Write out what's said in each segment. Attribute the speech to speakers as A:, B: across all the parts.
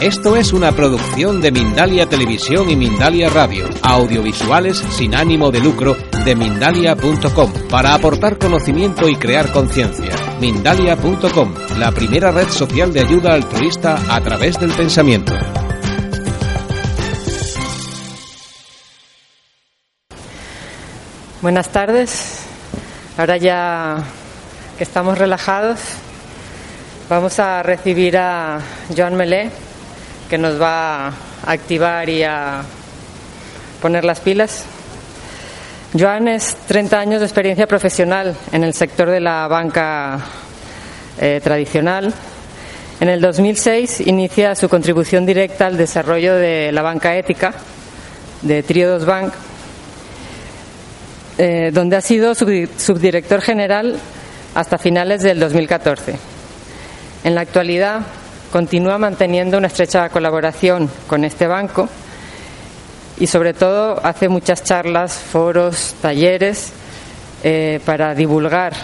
A: Esto es una producción de Mindalia Televisión y Mindalia Radio, audiovisuales sin ánimo de lucro de mindalia.com, para aportar conocimiento y crear conciencia. Mindalia.com, la primera red social de ayuda altruista a través del pensamiento.
B: Buenas tardes. Ahora ya que estamos relajados, vamos a recibir a Joan Melé, que nos va a activar y a poner las pilas. Joan es 30 años de experiencia profesional en el sector de la banca eh, tradicional. En el 2006 inicia su contribución directa al desarrollo de la banca ética de Triodos Bank eh, donde ha sido subdirector general hasta finales del 2014. En la actualidad continúa manteniendo una estrecha colaboración con este banco y sobre todo hace muchas charlas, foros, talleres eh, para divulgar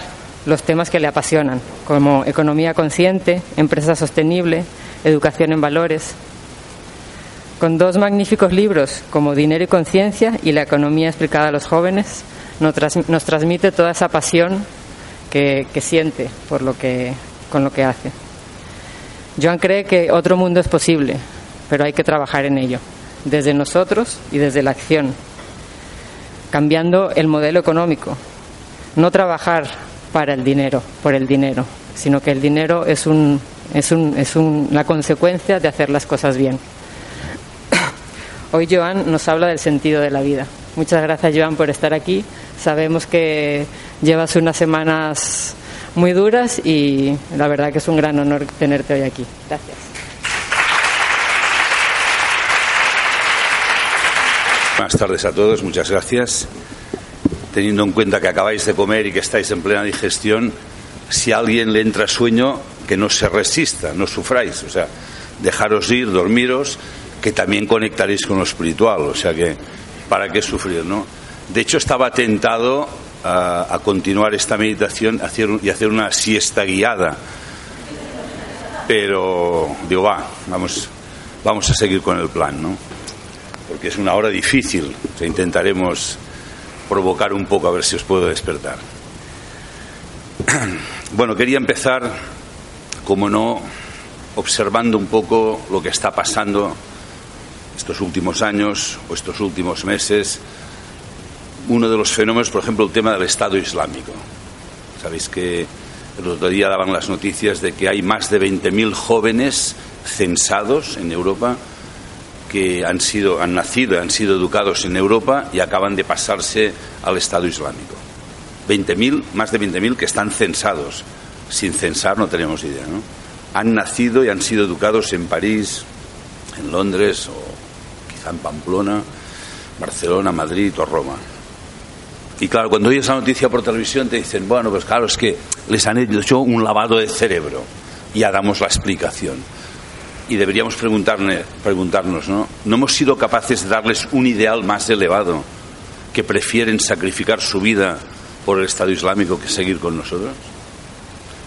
B: los temas que le apasionan, como economía consciente, empresa sostenible, educación en valores. Con dos magníficos libros como Dinero y Conciencia y La economía explicada a los jóvenes, nos, transmite toda esa pasión que, siente por lo que, con lo que hace. Joan cree que otro mundo es posible, pero hay que trabajar en ello, desde nosotros y desde la acción, cambiando el modelo económico, no trabajar para el dinero, por el dinero, sino que el dinero es, un, es, un, es un, la consecuencia de hacer las cosas bien. Hoy Joan nos habla del sentido de la vida. Muchas gracias Joan por estar aquí Sabemos que llevas unas semanas muy duras y la verdad que es un gran honor tenerte hoy aquí. Gracias.
C: Buenas tardes a todos, muchas gracias. Teniendo en cuenta que acabáis de comer y que estáis en plena digestión, si a alguien le entra sueño, que no se resista, no sufráis, o sea, dejaros ir, dormiros, que también conectaréis con lo espiritual, o sea que, ¿para qué sufrir, no? De hecho, estaba tentado a, continuar esta meditación y hacer una siesta guiada. Pero digo, va, vamos, vamos a seguir con el plan, ¿no? Porque es una hora difícil. intentaremos provocar un poco a ver si os puedo despertar. Bueno, quería empezar, como no, observando un poco lo que está pasando estos últimos años o estos últimos meses uno de los fenómenos, por ejemplo, el tema del Estado Islámico. Sabéis que el otro día daban las noticias de que hay más de 20.000 jóvenes censados en Europa que han, sido, han nacido, han sido educados en Europa y acaban de pasarse al Estado Islámico. 20.000, más de 20.000 que están censados. Sin censar no tenemos idea, ¿no? Han nacido y han sido educados en París, en Londres o quizá en Pamplona, Barcelona, Madrid o Roma. Y claro, cuando oyes la noticia por televisión te dicen, bueno, pues claro, es que les han hecho un lavado de cerebro. Ya damos la explicación. Y deberíamos preguntarnos, ¿no? ¿No hemos sido capaces de darles un ideal más elevado que prefieren sacrificar su vida por el Estado Islámico que seguir con nosotros?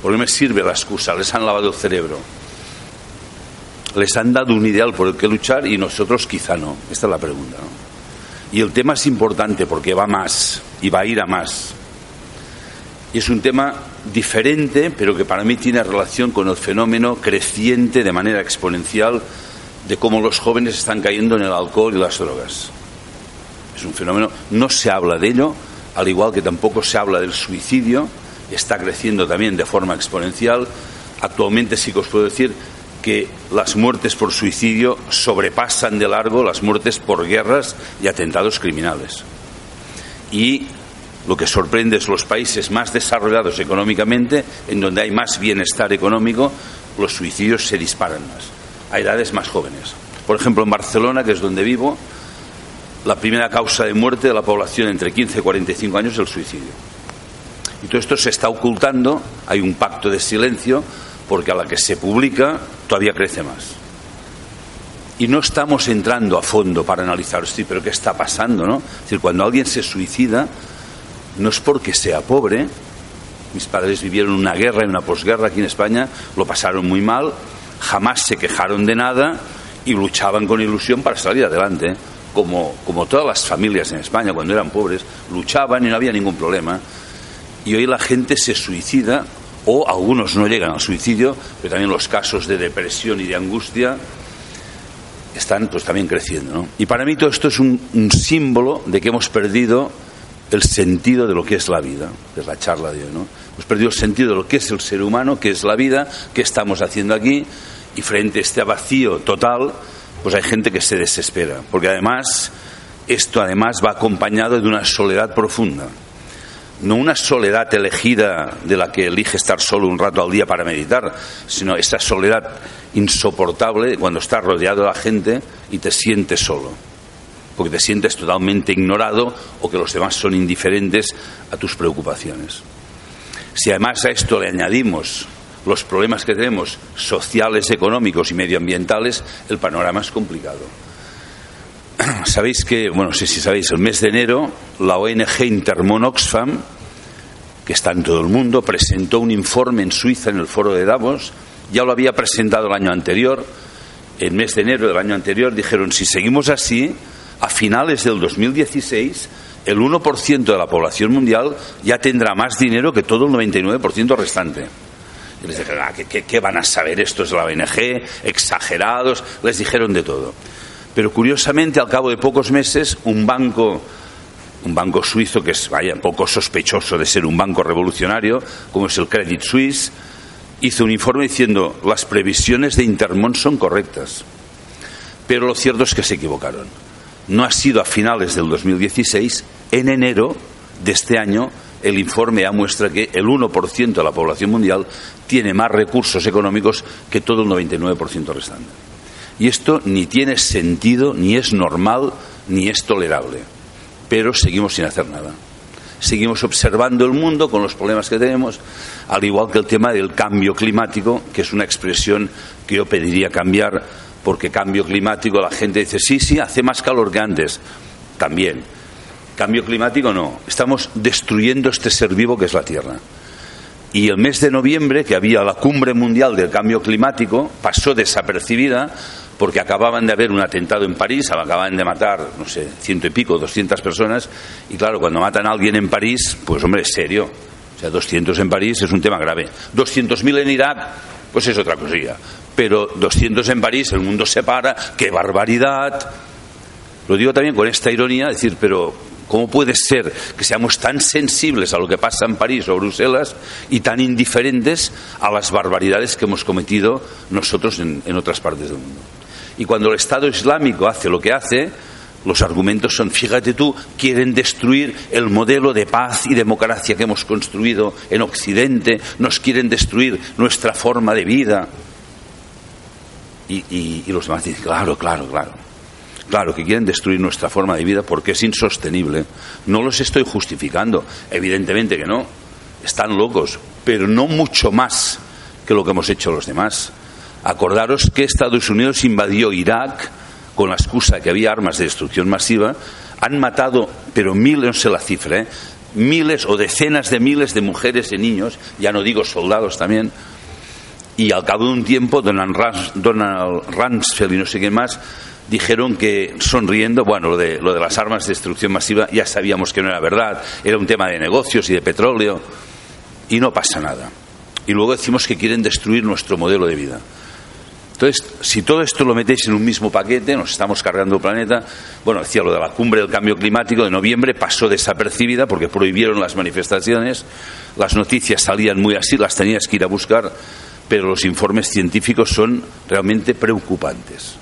C: ¿Por qué me sirve la excusa? Les han lavado el cerebro. Les han dado un ideal por el que luchar y nosotros quizá no. Esta es la pregunta, ¿no? Y el tema es importante porque va más y va a ir a más. Y es un tema diferente, pero que para mí tiene relación con el fenómeno creciente de manera exponencial de cómo los jóvenes están cayendo en el alcohol y las drogas. Es un fenómeno, no se habla de ello, al igual que tampoco se habla del suicidio, está creciendo también de forma exponencial. Actualmente sí que os puedo decir que las muertes por suicidio sobrepasan de largo las muertes por guerras y atentados criminales. Y lo que sorprende es los países más desarrollados económicamente, en donde hay más bienestar económico, los suicidios se disparan más, a edades más jóvenes. Por ejemplo, en Barcelona, que es donde vivo, la primera causa de muerte de la población entre 15 y 45 años es el suicidio. Y todo esto se está ocultando, hay un pacto de silencio porque a la que se publica todavía crece más. Y no estamos entrando a fondo para analizar, sí, pero ¿qué está pasando? ¿no? Es decir, cuando alguien se suicida, no es porque sea pobre. Mis padres vivieron una guerra y una posguerra aquí en España, lo pasaron muy mal, jamás se quejaron de nada y luchaban con ilusión para salir adelante, como, como todas las familias en España cuando eran pobres, luchaban y no había ningún problema. Y hoy la gente se suicida, o algunos no llegan al suicidio, pero también los casos de depresión y de angustia están pues también creciendo. ¿no? Y para mí todo esto es un, símbolo de que hemos perdido el sentido de lo que es la vida, es la charla de hoy, ¿no? Hemos perdido el sentido de lo que es el ser humano, qué es la vida, qué estamos haciendo aquí, y frente a este vacío total, pues hay gente que se desespera, porque además esto además va acompañado de una soledad profunda. No una soledad elegida de la que elige estar solo un rato al día para meditar, sino esa soledad insoportable cuando estás rodeado de la gente y te sientes solo porque te sientes totalmente ignorado o que los demás son indiferentes a tus preocupaciones. Si además a esto le añadimos los problemas que tenemos sociales, económicos y medioambientales, el panorama es complicado. Sabéis que, bueno, no sé si sabéis, el mes de enero la ONG Intermon Oxfam, que está en todo el mundo, presentó un informe en Suiza en el foro de Davos, ya lo había presentado el año anterior, el mes de enero del año anterior, dijeron, si seguimos así, a finales del 2016 el 1% de la población mundial ya tendrá más dinero que todo el 99% restante. Y les dijeron, ah, ¿qué, qué, van a saber estos de la ONG? Exagerados, les dijeron de todo. Pero curiosamente, al cabo de pocos meses, un banco, un banco suizo que es, vaya, poco sospechoso de ser un banco revolucionario, como es el Credit Suisse, hizo un informe diciendo, las previsiones de Intermont son correctas. Pero lo cierto es que se equivocaron no ha sido a finales del 2016, en enero de este año el informe ya muestra que el 1% de la población mundial tiene más recursos económicos que todo el 99% restante. Y esto ni tiene sentido, ni es normal, ni es tolerable. Pero seguimos sin hacer nada. Seguimos observando el mundo con los problemas que tenemos, al igual que el tema del cambio climático, que es una expresión que yo pediría cambiar porque cambio climático, la gente dice, sí, sí, hace más calor que antes. También. Cambio climático no. Estamos destruyendo este ser vivo que es la Tierra. Y el mes de noviembre, que había la cumbre mundial del cambio climático, pasó desapercibida porque acababan de haber un atentado en París, acababan de matar, no sé, ciento y pico, doscientas personas, y claro, cuando matan a alguien en París, pues hombre, es serio. O sea, 200 en París es un tema grave. 200.000 en Irak, pues es otra cosilla pero 200 en París, el mundo se para, qué barbaridad. Lo digo también con esta ironía, decir, pero ¿cómo puede ser que seamos tan sensibles a lo que pasa en París o Bruselas y tan indiferentes a las barbaridades que hemos cometido nosotros en, en otras partes del mundo? Y cuando el Estado Islámico hace lo que hace, los argumentos son, fíjate tú, quieren destruir el modelo de paz y democracia que hemos construido en Occidente, nos quieren destruir nuestra forma de vida. Y, los demás dicen, claro, claro, claro. Claro, que quieren destruir nuestra forma de vida porque es insostenible. No los estoy justificando, evidentemente que no. Están locos, pero no mucho más que lo que hemos hecho los demás. Acordaros que Estados Unidos invadió Irak con la excusa que había armas de destrucción masiva. Han matado, pero miles, no sé la cifra, ¿eh? miles o decenas de miles de mujeres y niños, ya no digo soldados también, y al cabo de un tiempo Donald, Rumsfeld y no sé qué más dijeron que sonriendo, bueno, lo de, lo de las armas de destrucción masiva ya sabíamos que no era verdad, era un tema de negocios y de petróleo y no pasa nada. Y luego decimos que quieren destruir nuestro modelo de vida. Entonces, si todo esto lo metéis en un mismo paquete, nos estamos cargando el planeta. Bueno, decía lo de la cumbre del cambio climático de noviembre, pasó desapercibida porque prohibieron las manifestaciones, las noticias salían muy así, las tenías que ir a buscar pero los informes científicos son realmente preocupantes.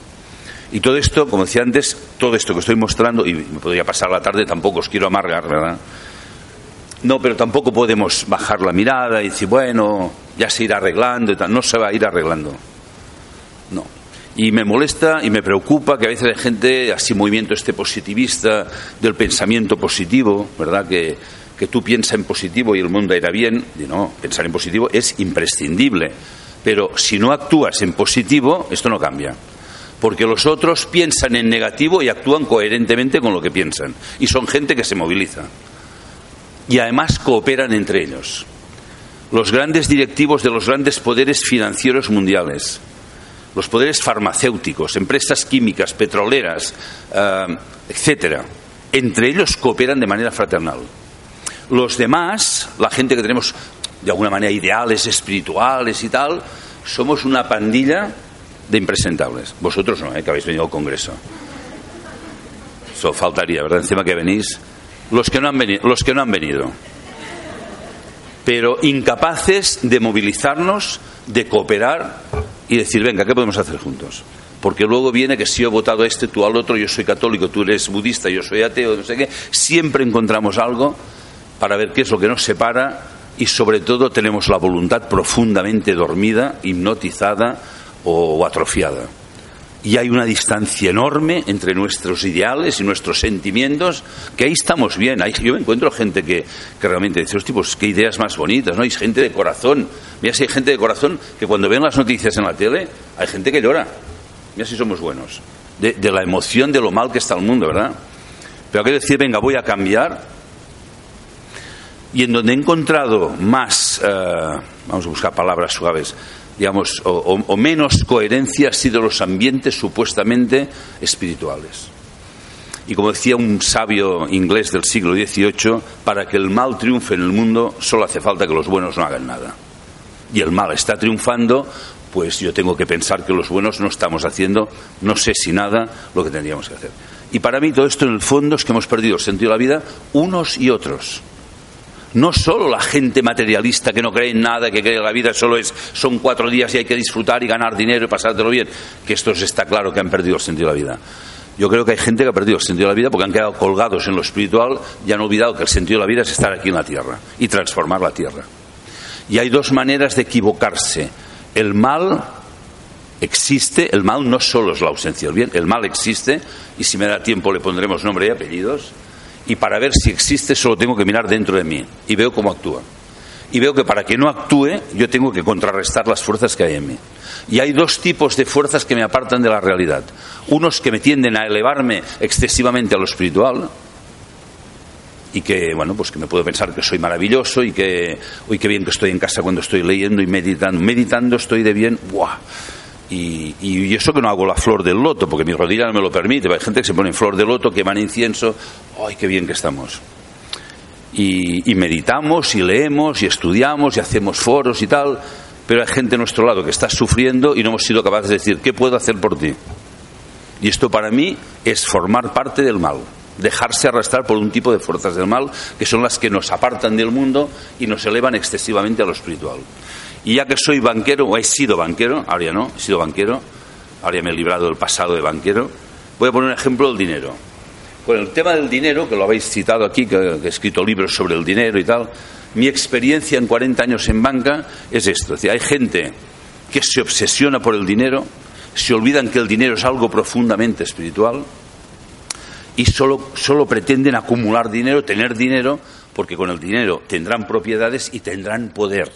C: Y todo esto, como decía antes, todo esto que estoy mostrando, y me podría pasar la tarde, tampoco os quiero amargar, ¿verdad? No, pero tampoco podemos bajar la mirada y decir, bueno, ya se irá arreglando y tal. No se va a ir arreglando. No. Y me molesta y me preocupa que a veces hay gente, así movimiento este positivista, del pensamiento positivo, ¿verdad? Que, que tú piensas en positivo y el mundo irá bien. No, pensar en positivo es imprescindible. Pero si no actúas en positivo, esto no cambia. Porque los otros piensan en negativo y actúan coherentemente con lo que piensan. Y son gente que se moviliza. Y además cooperan entre ellos. Los grandes directivos de los grandes poderes financieros mundiales, los poderes farmacéuticos, empresas químicas, petroleras, eh, etcétera, entre ellos cooperan de manera fraternal. Los demás, la gente que tenemos de alguna manera ideales espirituales y tal, somos una pandilla de impresentables. Vosotros no, ¿eh? que habéis venido al Congreso. Eso faltaría, ¿verdad? Encima que venís. Los que no han venido. Los que no han venido. Pero incapaces de movilizarnos, de cooperar y decir, venga, ¿qué podemos hacer juntos? Porque luego viene que si yo he votado a este, tú al otro, yo soy católico, tú eres budista, yo soy ateo, no sé qué. Siempre encontramos algo para ver qué es lo que nos separa y sobre todo tenemos la voluntad profundamente dormida, hipnotizada o, atrofiada. Y hay una distancia enorme entre nuestros ideales y nuestros sentimientos, que ahí estamos bien. yo me encuentro gente que, que realmente dice, hostia, pues qué ideas más bonitas, ¿no? Hay gente de corazón. Mira si hay gente de corazón que cuando ven las noticias en la tele, hay gente que llora. Mira si somos buenos. De, de la emoción de lo mal que está el mundo, ¿verdad? Pero hay que decir, venga, voy a cambiar y en donde he encontrado más, eh, vamos a buscar palabras suaves, digamos, o, menos coherencia han sido los ambientes supuestamente espirituales. Y como decía un sabio inglés del siglo XVIII, para que el mal triunfe en el mundo solo hace falta que los buenos no hagan nada. Y el mal está triunfando, pues yo tengo que pensar que los buenos no estamos haciendo, no sé si nada, lo que tendríamos que hacer. Y para mí todo esto en el fondo es que hemos perdido el sentido de la vida unos y otros no solo la gente materialista que no cree en nada, que cree que la vida solo es, son cuatro días y hay que disfrutar y ganar dinero y pasártelo bien, que estos está claro que han perdido el sentido de la vida. Yo creo que hay gente que ha perdido el sentido de la vida porque han quedado colgados en lo espiritual y han olvidado que el sentido de la vida es estar aquí en la tierra y transformar la tierra. Y hay dos maneras de equivocarse. El mal existe, el mal no solo es la ausencia del bien, el mal existe y si me da tiempo le pondremos nombre y apellidos y para ver si existe solo tengo que mirar dentro de mí y veo cómo actúa. Y veo que para que no actúe yo tengo que contrarrestar las fuerzas que hay en mí. Y hay dos tipos de fuerzas que me apartan de la realidad. Unos que me tienden a elevarme excesivamente a lo espiritual, y que bueno pues que me puedo pensar que soy maravilloso y que hoy qué bien que estoy en casa cuando estoy leyendo y meditando meditando estoy de bien ¡buah! Y, eso que no hago la flor del loto, porque mi rodilla no me lo permite. Hay gente que se pone en flor de loto, que van incienso. ¡Ay, qué bien que estamos! Y, y, meditamos y leemos y estudiamos y hacemos foros y tal, pero hay gente a nuestro lado que está sufriendo y no hemos sido capaces de decir, ¿qué puedo hacer por ti? Y esto para mí es formar parte del mal, dejarse arrastrar por un tipo de fuerzas del mal que son las que nos apartan del mundo y nos elevan excesivamente a lo espiritual. Y ya que soy banquero, o he sido banquero, ahora no, he sido banquero, ahora me he librado del pasado de banquero, voy a poner un ejemplo del dinero. Con el tema del dinero, que lo habéis citado aquí, que, he escrito libros sobre el dinero y tal, mi experiencia en 40 años en banca es esto. Hay gente que se obsesiona por el dinero, se olvidan que el dinero es algo profundamente espiritual y solo, solo pretenden acumular dinero, tener dinero, porque con el dinero tendrán propiedades y tendrán poder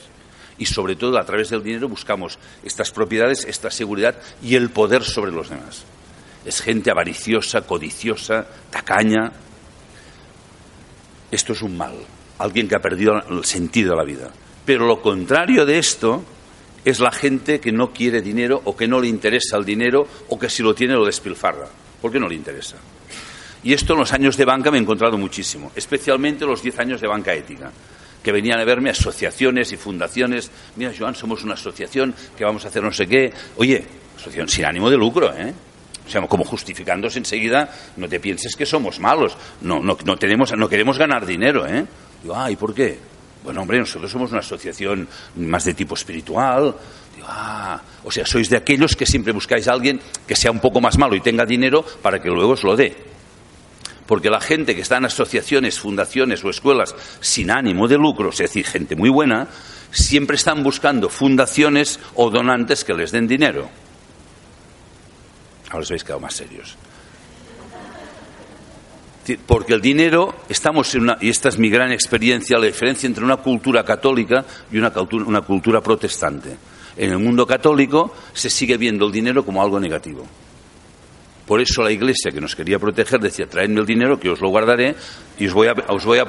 C: y sobre todo a través del dinero buscamos estas propiedades, esta seguridad y el poder sobre los demás. Es gente avariciosa, codiciosa, tacaña. Esto es un mal, alguien que ha perdido el sentido de la vida. Pero lo contrario de esto es la gente que no quiere dinero o que no le interesa el dinero o que si lo tiene lo despilfarra. ¿Por qué no le interesa? Y esto en los años de banca me he encontrado muchísimo, especialmente los diez años de banca ética que venían a verme asociaciones y fundaciones. Mira, Joan, somos una asociación que vamos a hacer no sé qué. Oye, asociación sin ánimo de lucro, ¿eh? O sea, como justificándose enseguida, no te pienses que somos malos. No, no, no, tenemos, no queremos ganar dinero, ¿eh? Digo, ah, ¿y por qué? Bueno, hombre, nosotros somos una asociación más de tipo espiritual. Digo, ah, o sea, sois de aquellos que siempre buscáis a alguien que sea un poco más malo y tenga dinero para que luego os lo dé porque la gente que está en asociaciones, fundaciones o escuelas sin ánimo de lucro, es decir, gente muy buena, siempre están buscando fundaciones o donantes que les den dinero. Ahora os habéis quedado más serios. Porque el dinero, estamos en una, y esta es mi gran experiencia, la diferencia entre una cultura católica y una una cultura protestante. En el mundo católico se sigue viendo el dinero como algo negativo. Por eso la Iglesia, que nos quería proteger, decía, traedme el dinero que os lo guardaré y os voy a, os voy a,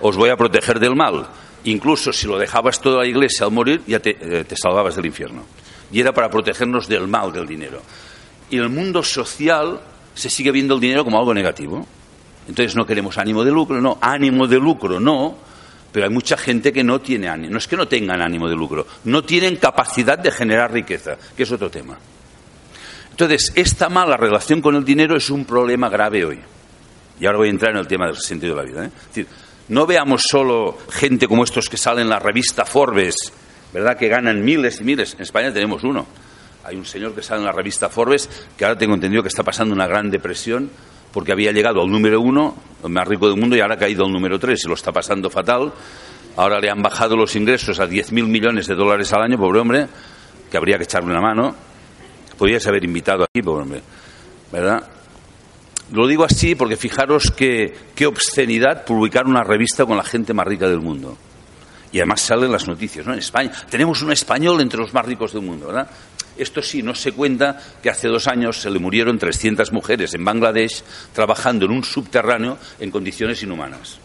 C: os voy a proteger del mal. Incluso si lo dejabas toda la Iglesia al morir, ya te, eh, te salvabas del infierno. y era para protegernos del mal del dinero. Y en el mundo social se sigue viendo el dinero como algo negativo. Entonces no queremos ánimo de lucro, no, ánimo de lucro no, pero hay mucha gente que no tiene ánimo, no es que no tengan ánimo de lucro, no tienen capacidad de generar riqueza, que es otro tema. Entonces, esta mala relación con el dinero es un problema grave hoy. Y ahora voy a entrar en el tema del sentido de la vida. ¿eh? Es decir, no veamos solo gente como estos que salen en la revista Forbes, ¿verdad? Que ganan miles y miles. En España tenemos uno. Hay un señor que sale en la revista Forbes que ahora tengo entendido que está pasando una gran depresión porque había llegado al número uno, el más rico del mundo, y ahora ha caído al número tres y lo está pasando fatal. Ahora le han bajado los ingresos a 10.000 millones de dólares al año, pobre hombre, que habría que echarle una mano. Podrías haber invitado aquí, hombre, ¿verdad? Lo digo así porque fijaros que, qué obscenidad publicar una revista con la gente más rica del mundo. Y además salen las noticias, ¿no? En España tenemos un español entre los más ricos del mundo, ¿verdad? Esto sí, no se cuenta que hace dos años se le murieron 300 mujeres en Bangladesh trabajando en un subterráneo en condiciones inhumanas.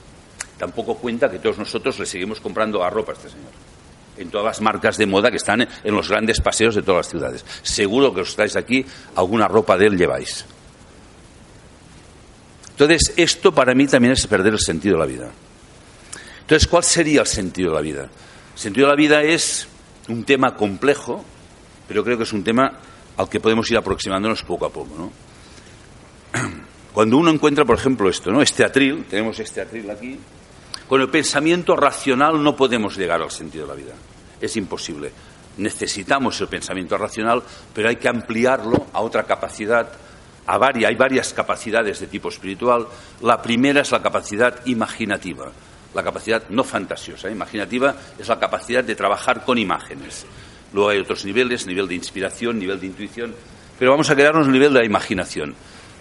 C: Tampoco cuenta que todos nosotros le seguimos comprando a ropa a este señor. En todas las marcas de moda que están en los grandes paseos de todas las ciudades. Seguro que os estáis aquí, alguna ropa de él lleváis. Entonces, esto para mí también es perder el sentido de la vida. Entonces, ¿cuál sería el sentido de la vida? El sentido de la vida es un tema complejo, pero creo que es un tema al que podemos ir aproximándonos poco a poco. ¿no? Cuando uno encuentra, por ejemplo, esto, ¿no? este atril, tenemos este atril aquí, con el pensamiento racional no podemos llegar al sentido de la vida. Es imposible. Necesitamos el pensamiento racional, pero hay que ampliarlo a otra capacidad. A hay varias capacidades de tipo espiritual. La primera es la capacidad imaginativa, la capacidad no fantasiosa. Imaginativa es la capacidad de trabajar con imágenes. Luego hay otros niveles, nivel de inspiración, nivel de intuición, pero vamos a quedarnos en el nivel de la imaginación.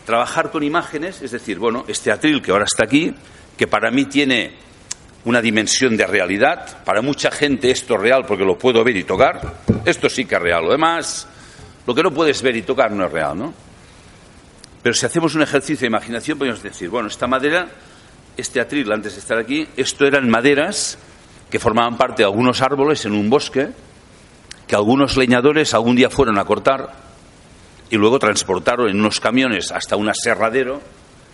C: Trabajar con imágenes, es decir, bueno, este atril que ahora está aquí, que para mí tiene una dimensión de realidad, para mucha gente esto es real porque lo puedo ver y tocar, esto sí que es real. Lo demás, lo que no puedes ver y tocar no es real, ¿no? Pero si hacemos un ejercicio de imaginación, podemos decir, bueno, esta madera, este atril antes de estar aquí, esto eran maderas que formaban parte de algunos árboles en un bosque, que algunos leñadores algún día fueron a cortar y luego transportaron en unos camiones hasta un aserradero,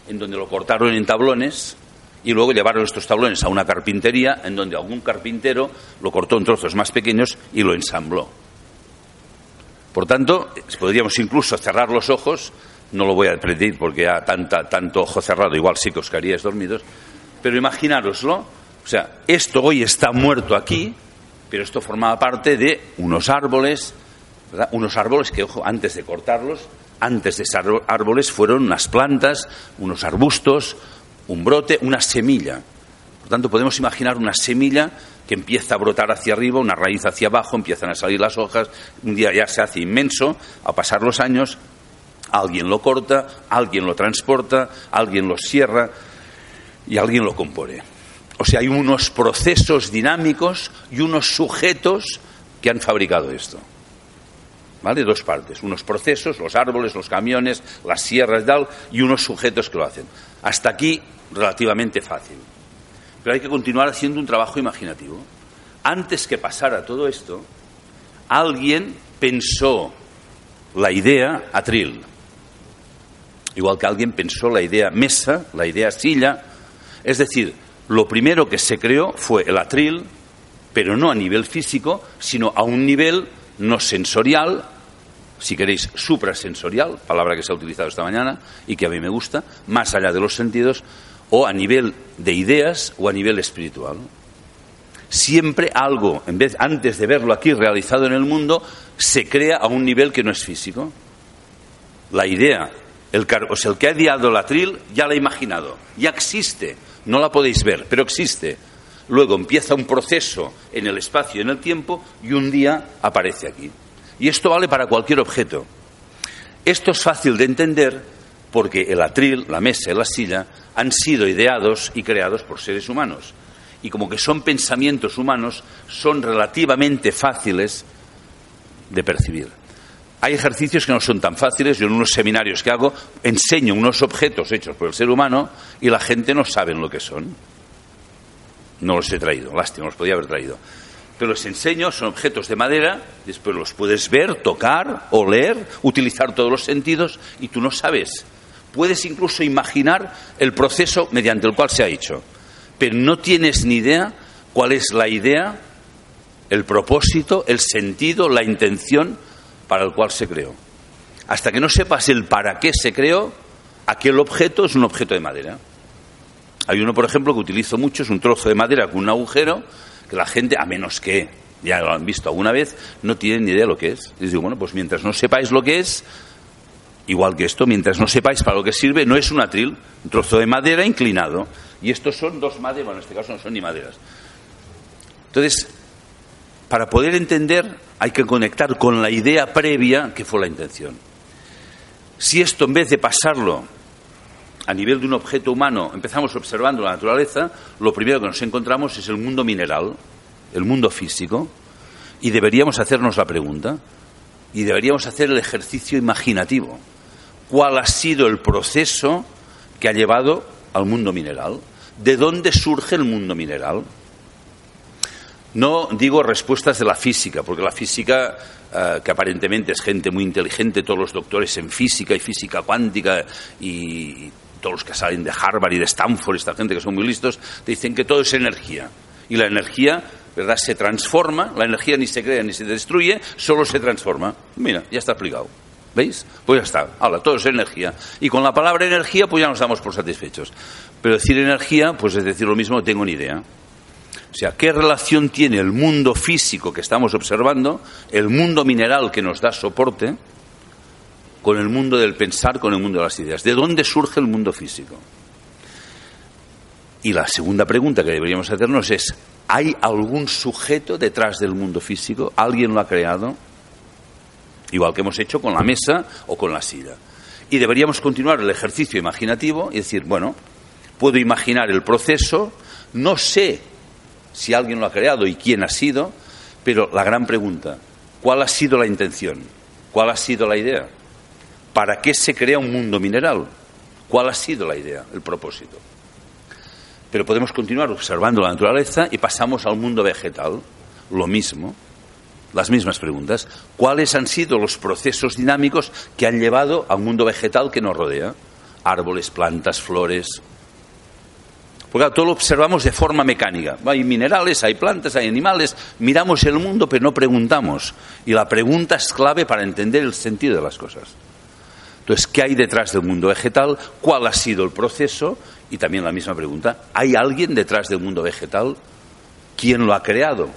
C: en donde lo cortaron en tablones y luego llevaron estos tablones a una carpintería, en donde algún carpintero lo cortó en trozos más pequeños y lo ensambló. Por tanto, podríamos incluso cerrar los ojos, no lo voy a pedir porque a tanta, tanto ojo cerrado igual sí que os caeríais dormidos, pero imaginároslo, o sea, esto hoy está muerto aquí, pero esto formaba parte de unos árboles, unos árboles que, ojo, antes de cortarlos, antes de esos árboles fueron unas plantas, unos arbustos, un brote, una semilla. Por tanto, podemos imaginar una semilla que empieza a brotar hacia arriba, una raíz hacia abajo, empiezan a salir las hojas, un día ya se hace inmenso, a pasar los años, alguien lo corta, alguien lo transporta, alguien lo cierra y alguien lo compone. O sea, hay unos procesos dinámicos y unos sujetos que han fabricado esto. ¿Vale? Dos partes. Unos procesos, los árboles, los camiones, las sierras y tal, y unos sujetos que lo hacen. Hasta aquí, relativamente fácil. Pero hay que continuar haciendo un trabajo imaginativo. Antes que pasara todo esto, alguien pensó la idea atril. Igual que alguien pensó la idea mesa, la idea silla. Es decir, lo primero que se creó fue el atril, pero no a nivel físico, sino a un nivel no sensorial, si queréis, suprasensorial, palabra que se ha utilizado esta mañana y que a mí me gusta, más allá de los sentidos, o a nivel de ideas o a nivel espiritual. Siempre algo, en vez, antes de verlo aquí realizado en el mundo, se crea a un nivel que no es físico. La idea, el, o sea, el que ha ideado el atril ya la ha imaginado, ya existe, no la podéis ver, pero existe. Luego empieza un proceso en el espacio y en el tiempo y un día aparece aquí. Y esto vale para cualquier objeto. Esto es fácil de entender porque el atril, la mesa y la silla han sido ideados y creados por seres humanos. Y como que son pensamientos humanos, son relativamente fáciles de percibir. Hay ejercicios que no son tan fáciles. Yo en unos seminarios que hago enseño unos objetos hechos por el ser humano y la gente no sabe lo que son. No los he traído, lástima, los podía haber traído. Pero los enseño, son objetos de madera, después los puedes ver, tocar, oler, utilizar todos los sentidos y tú no sabes. Puedes incluso imaginar el proceso mediante el cual se ha hecho, pero no tienes ni idea cuál es la idea, el propósito, el sentido, la intención para el cual se creó. Hasta que no sepas el para qué se creó, aquel objeto es un objeto de madera. Hay uno, por ejemplo, que utilizo mucho, es un trozo de madera con un agujero, que la gente, a menos que ya lo han visto alguna vez, no tienen ni idea de lo que es. Les digo, bueno, pues mientras no sepáis lo que es, igual que esto, mientras no sepáis para lo que sirve, no es un atril, un trozo de madera inclinado. Y estos son dos maderas, bueno, en este caso no son ni maderas. Entonces, para poder entender hay que conectar con la idea previa que fue la intención. Si esto en vez de pasarlo a nivel de un objeto humano empezamos observando la naturaleza, lo primero que nos encontramos es el mundo mineral, el mundo físico, y deberíamos hacernos la pregunta, y deberíamos hacer el ejercicio imaginativo. ¿Cuál ha sido el proceso que ha llevado al mundo mineral? ¿De dónde surge el mundo mineral? No digo respuestas de la física, porque la física, eh, que aparentemente es gente muy inteligente, todos los doctores en física y física cuántica y todos los que salen de Harvard y de Stanford, esta gente que son muy listos, te dicen que todo es energía. Y la energía, ¿verdad?, se transforma, la energía ni se crea ni se destruye, solo se transforma. Mira, ya está explicado. ¿Veis? Pues ya está. Ahora, todo es energía. Y con la palabra energía, pues ya nos damos por satisfechos. Pero decir energía, pues es decir lo mismo, tengo ni idea. O sea, ¿qué relación tiene el mundo físico que estamos observando, el mundo mineral que nos da soporte, con el mundo del pensar, con el mundo de las ideas? ¿De dónde surge el mundo físico? Y la segunda pregunta que deberíamos hacernos es, ¿hay algún sujeto detrás del mundo físico? ¿Alguien lo ha creado? Igual que hemos hecho con la mesa o con la silla. Y deberíamos continuar el ejercicio imaginativo y decir, bueno, puedo imaginar el proceso, no sé si alguien lo ha creado y quién ha sido, pero la gran pregunta, ¿cuál ha sido la intención? ¿Cuál ha sido la idea? ¿Para qué se crea un mundo mineral? ¿Cuál ha sido la idea, el propósito? Pero podemos continuar observando la naturaleza y pasamos al mundo vegetal, lo mismo, las mismas preguntas. ¿Cuáles han sido los procesos dinámicos que han llevado al mundo vegetal que nos rodea? Árboles, plantas, flores, porque todo lo observamos de forma mecánica. Hay minerales, hay plantas, hay animales, miramos el mundo pero no preguntamos. Y la pregunta es clave para entender el sentido de las cosas. Entonces, ¿qué hay detrás del mundo vegetal? ¿Cuál ha sido el proceso? Y también la misma pregunta, ¿hay alguien detrás del mundo vegetal? ¿Quién lo ha creado?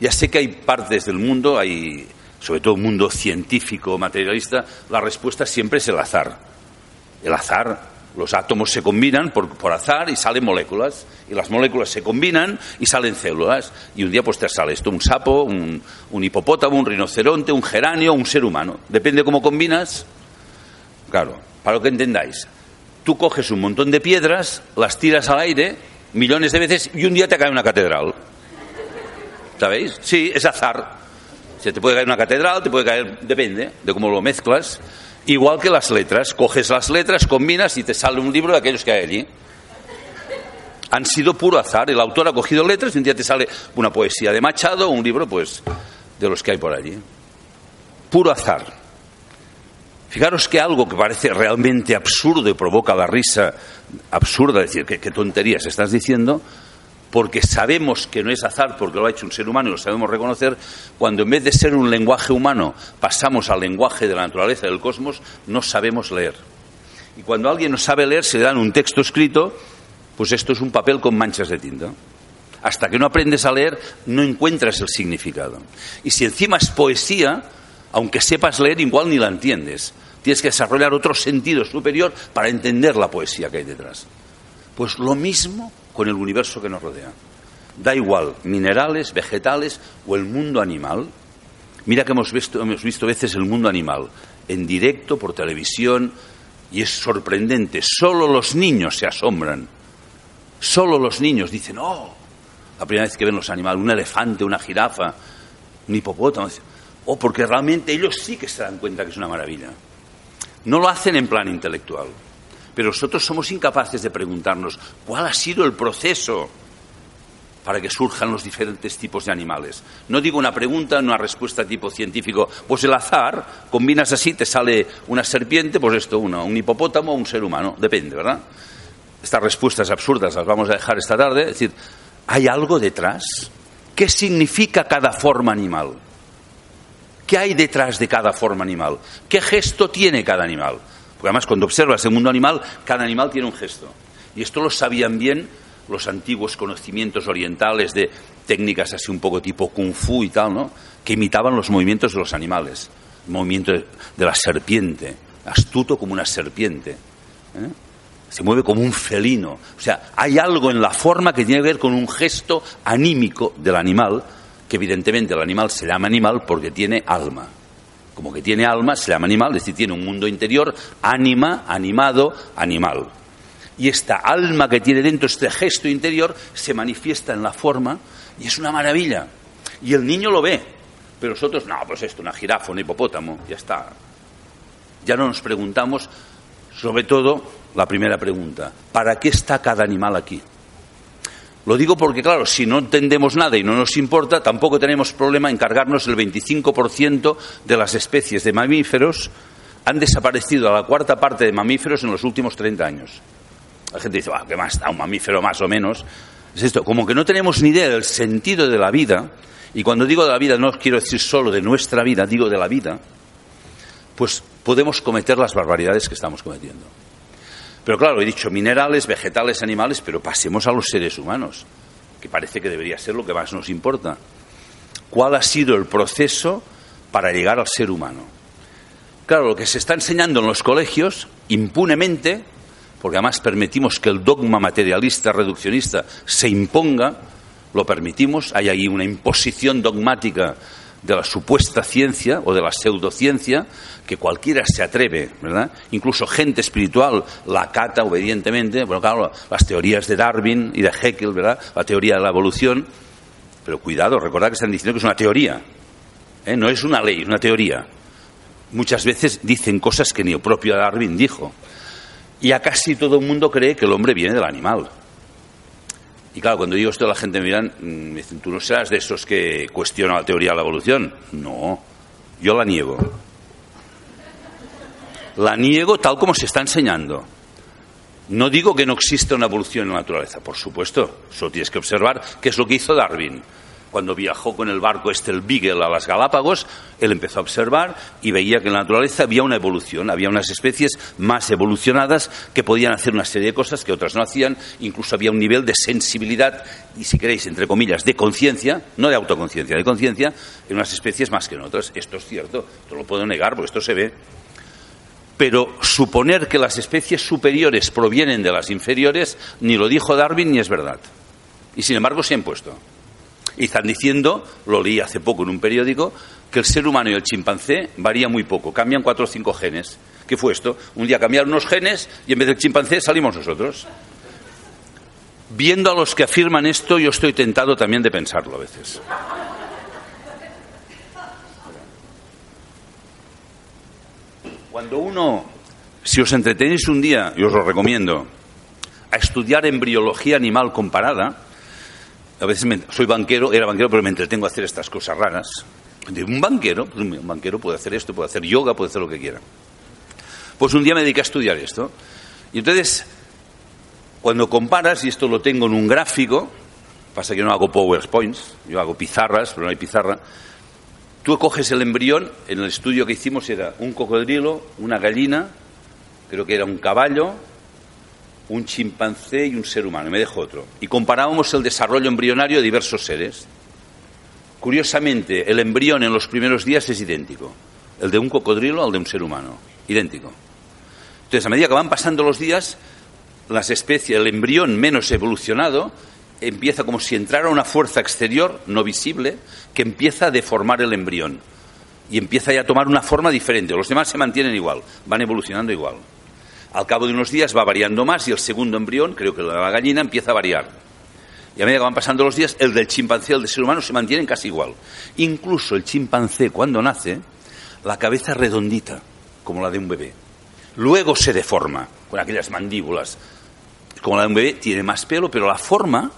C: Ya sé que hay partes del mundo, hay sobre todo un mundo científico, materialista, la respuesta siempre es el azar. El azar los átomos se combinan por, azar y salen moléculas. Y las moléculas se combinan y salen células. Y un día pues te sale esto, un sapo, un, un hipopótamo, un rinoceronte, un geranio, un ser humano. Depende cómo combinas. Claro, para que entendáis. Tú coges un montón de piedras, las tiras al aire millones de veces y un día te cae una catedral. ¿Sabéis? Sí, es azar. Se te puede caer una catedral, te puede caer, depende de cómo lo mezclas. Igual que las letras, coges las letras, combinas y te sale un libro de aquellos que hay allí. Han sido puro azar. El autor ha cogido letras y un día te sale una poesía de Machado un libro, pues, de los que hay por allí. Puro azar. Fijaros que algo que parece realmente absurdo y provoca la risa absurda, decir, qué, qué tonterías estás diciendo, porque sabemos que no es azar, porque lo ha hecho un ser humano y lo sabemos reconocer, cuando en vez de ser un lenguaje humano pasamos al lenguaje de la naturaleza del cosmos, no sabemos leer. Y cuando alguien no sabe leer, se le dan un texto escrito, pues esto es un papel con manchas de tinta. Hasta que no aprendes a leer, no encuentras el significado. Y si encima es poesía, aunque sepas leer, igual ni la entiendes. Tienes que desarrollar otro sentido superior para entender la poesía que hay detrás. Pues lo mismo con el universo que nos rodea. Da igual, minerales, vegetales o el mundo animal. Mira que hemos visto, hemos visto veces el mundo animal en directo, por televisión, y es sorprendente. Solo los niños se asombran. Solo los niños dicen, oh, la primera vez que ven los animales, un elefante, una jirafa, un hipopótamo. Oh, porque realmente ellos sí que se dan cuenta que es una maravilla. No lo hacen en plan intelectual. Pero nosotros somos incapaces de preguntarnos cuál ha sido el proceso para que surjan los diferentes tipos de animales. No digo una pregunta, una respuesta tipo científico. Pues el azar, combinas así, te sale una serpiente, pues esto, una, un hipopótamo o un ser humano. Depende, ¿verdad? Estas respuestas absurdas las vamos a dejar esta tarde. Es decir, ¿hay algo detrás? ¿Qué significa cada forma animal? ¿Qué hay detrás de cada forma animal? ¿Qué gesto tiene cada animal? Porque además cuando observas el mundo animal, cada animal tiene un gesto. Y esto lo sabían bien los antiguos conocimientos orientales de técnicas así un poco tipo kung fu y tal, ¿no? Que imitaban los movimientos de los animales. El movimiento de, la serpiente, astuto como una serpiente. ¿eh? Se mueve como un felino. O sea, hay algo en la forma que tiene que ver con un gesto anímico del animal, que evidentemente el animal se llama animal porque tiene alma. Como que tiene alma, se llama animal, es decir, tiene un mundo interior, ánima, animado, animal y esta alma que tiene dentro, este gesto interior, se manifiesta en la forma y es una maravilla. Y el niño lo ve, pero nosotros, no, pues esto, una jirafa, un hipopótamo, ya está. Ya no nos preguntamos, sobre todo, la primera pregunta, ¿para qué está cada animal aquí? Lo digo porque, claro, si no entendemos nada y no nos importa, tampoco tenemos problema en cargarnos el 25% de las especies de mamíferos han desaparecido a la cuarta parte de mamíferos en los últimos 30 años. La gente dice, ¿qué más un mamífero más o menos? Es esto, como que no tenemos ni idea del sentido de la vida, y cuando digo de la vida no quiero decir solo de nuestra vida, digo de la vida, pues podemos cometer las barbaridades que estamos cometiendo. Pero claro, he dicho minerales, vegetales, animales, pero pasemos a los seres humanos, que parece que debería ser lo que más nos importa. ¿Cuál ha sido el proceso para llegar al ser humano? Claro, lo que se está enseñando en los colegios, impunemente, porque además permitimos que el dogma materialista, reduccionista, se imponga, lo permitimos, hay ahí una imposición dogmática de la supuesta ciencia o de la pseudociencia que cualquiera se atreve, ¿verdad? Incluso gente espiritual la cata obedientemente, bueno, claro, las teorías de Darwin y de Haeckel, ¿verdad? La teoría de la evolución, pero cuidado, recordad que están diciendo que es una teoría, ¿eh? no es una ley, es una teoría. Muchas veces dicen cosas que ni el propio Darwin dijo. Y a casi todo el mundo cree que el hombre viene del animal. Y claro, cuando digo esto, la gente me dirá, mm, ¿tú no serás de esos que cuestionan la teoría de la evolución? No, yo la niego. La niego tal como se está enseñando. No digo que no exista una evolución en la naturaleza, por supuesto. Solo tienes que observar qué es lo que hizo Darwin cuando viajó con el barco este, el Beagle, a las Galápagos, él empezó a observar y veía que en la naturaleza había una evolución, había unas especies más evolucionadas que podían hacer una serie de cosas que otras no hacían, incluso había un nivel de sensibilidad y, si queréis, entre comillas, de conciencia, no de autoconciencia, de conciencia, en unas especies más que en otras. Esto es cierto, esto lo puedo negar porque esto se ve. Pero suponer que las especies superiores provienen de las inferiores, ni lo dijo Darwin ni es verdad. Y sin embargo se ha impuesto. Y están diciendo, lo leí hace poco en un periódico, que el ser humano y el chimpancé varían muy poco, cambian cuatro o cinco genes. ¿Qué fue esto? Un día cambiaron unos genes y en vez del chimpancé salimos nosotros. Viendo a los que afirman esto, yo estoy tentado también de pensarlo a veces. Cuando uno, si os entretenéis un día, y os lo recomiendo, a estudiar embriología animal comparada, a veces soy banquero, era banquero, pero me entretengo a hacer estas cosas raras. un banquero, pues un banquero puede hacer esto, puede hacer yoga, puede hacer lo que quiera. Pues un día me dediqué a estudiar esto. Y entonces, cuando comparas, y esto lo tengo en un gráfico, pasa que no hago PowerPoints, yo hago pizarras, pero no hay pizarra. Tú coges el embrión, en el estudio que hicimos era un cocodrilo, una gallina, creo que era un caballo, un chimpancé y un ser humano, me dejo otro. Y comparábamos el desarrollo embrionario de diversos seres. Curiosamente, el embrión en los primeros días es idéntico. El de un cocodrilo al de un ser humano. Idéntico. Entonces, a medida que van pasando los días, las especies, el embrión menos evolucionado, empieza como si entrara una fuerza exterior, no visible, que empieza a deformar el embrión. Y empieza ya a tomar una forma diferente. Los demás se mantienen igual, van evolucionando igual. Al cabo de unos días va variando más y el segundo embrión, creo que la gallina, empieza a variar. Y a medida que van pasando los días, el del chimpancé y el del ser humano se mantienen casi igual. Incluso el chimpancé, cuando nace, la cabeza redondita, como la de un bebé. Luego se deforma, con aquellas mandíbulas. Como la de un bebé, tiene más pelo, pero la forma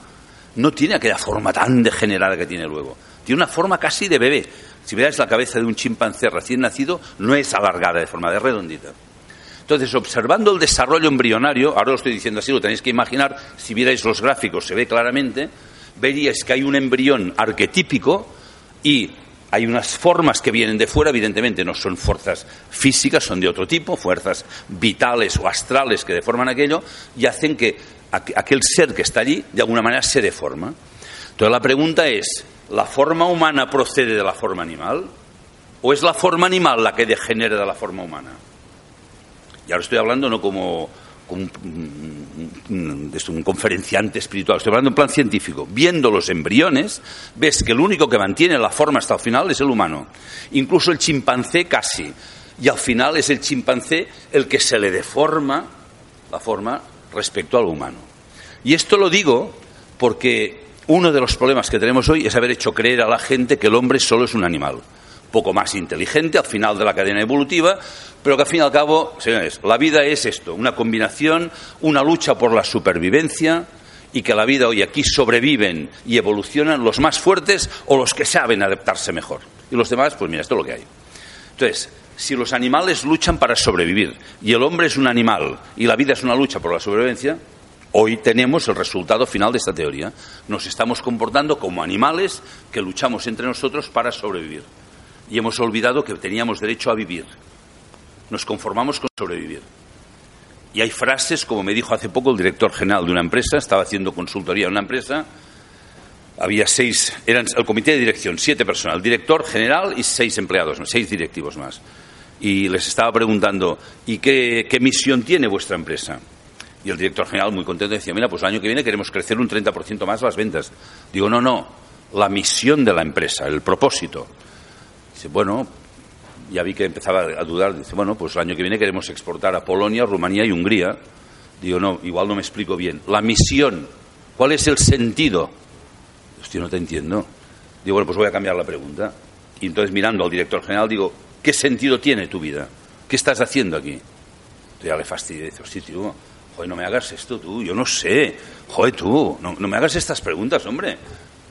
C: no tiene aquella forma tan degenerada que tiene luego. Tiene una forma casi de bebé. Si veáis la cabeza de un chimpancé recién nacido, no es alargada de forma de redondita. Entonces, observando el desarrollo embrionario, ahora lo estoy diciendo así, lo tenéis que imaginar, si vierais los gráficos se ve claramente, veríais que hay un embrión arquetípico y hay unas formas que vienen de fuera, evidentemente no son fuerzas físicas, son de otro tipo, fuerzas vitales o astrales que deforman aquello y hacen que aquel ser que está allí de alguna manera se deforma. Entonces la pregunta es, ¿la forma humana procede de la forma animal? ¿O es la forma animal la que degenera de la forma humana? Y ahora estoy hablando no como un, un, conferenciante espiritual, estoy hablando en plan científico, viendo los embriones, ves que el único que mantiene la forma hasta el final es el humano. Incluso el chimpancé casi. Y al final es el chimpancé el que se le deforma la forma respecto al humano. Y esto lo digo porque uno de los problemas que tenemos hoy es haber hecho creer a la gente que el hombre solo es un animal poco más inteligente al final de la cadena evolutiva, pero que al fin y al cabo, señores, la vida es esto, una combinación, una lucha por la supervivencia y que la vida hoy aquí sobreviven y evolucionan los más fuertes o los que saben adaptarse mejor. Y los demás, pues mira, esto es lo que hay. Entonces, si los animales luchan para sobrevivir y el hombre es un animal y la vida es una lucha por la sobrevivencia, hoy tenemos el resultado final de esta teoría. Nos estamos comportando como animales que luchamos entre nosotros para sobrevivir y hemos olvidado que teníamos derecho a vivir. Nos conformamos con sobrevivir. Y hay frases, como me dijo hace poco el director general de una empresa, estaba haciendo consultoría en una empresa, había seis, eran el comité de dirección, siete personas, el director general y seis empleados, seis directivos más. Y les estaba preguntando, ¿y qué, qué misión tiene vuestra empresa? Y el director general, muy contento, decía, mira, pues el año que viene queremos crecer un 30% más las ventas. Digo, no, no, la misión de la empresa, el propósito. Dice, bueno, ya vi que empezaba a dudar. Dice, bueno, pues el año que viene queremos exportar a Polonia, Rumanía y Hungría. Digo, no, igual no me explico bien. La misión, ¿cuál es el sentido? Hostia, no te entiendo. Digo, bueno, pues voy a cambiar la pregunta. Y entonces mirando al director general digo, ¿qué sentido tiene tu vida? ¿Qué estás haciendo aquí? Entonces ya le fastidio. Dice, hostia, tío, joder, no me hagas esto tú, yo no sé. Joder, tú, no me hagas estas preguntas, hombre.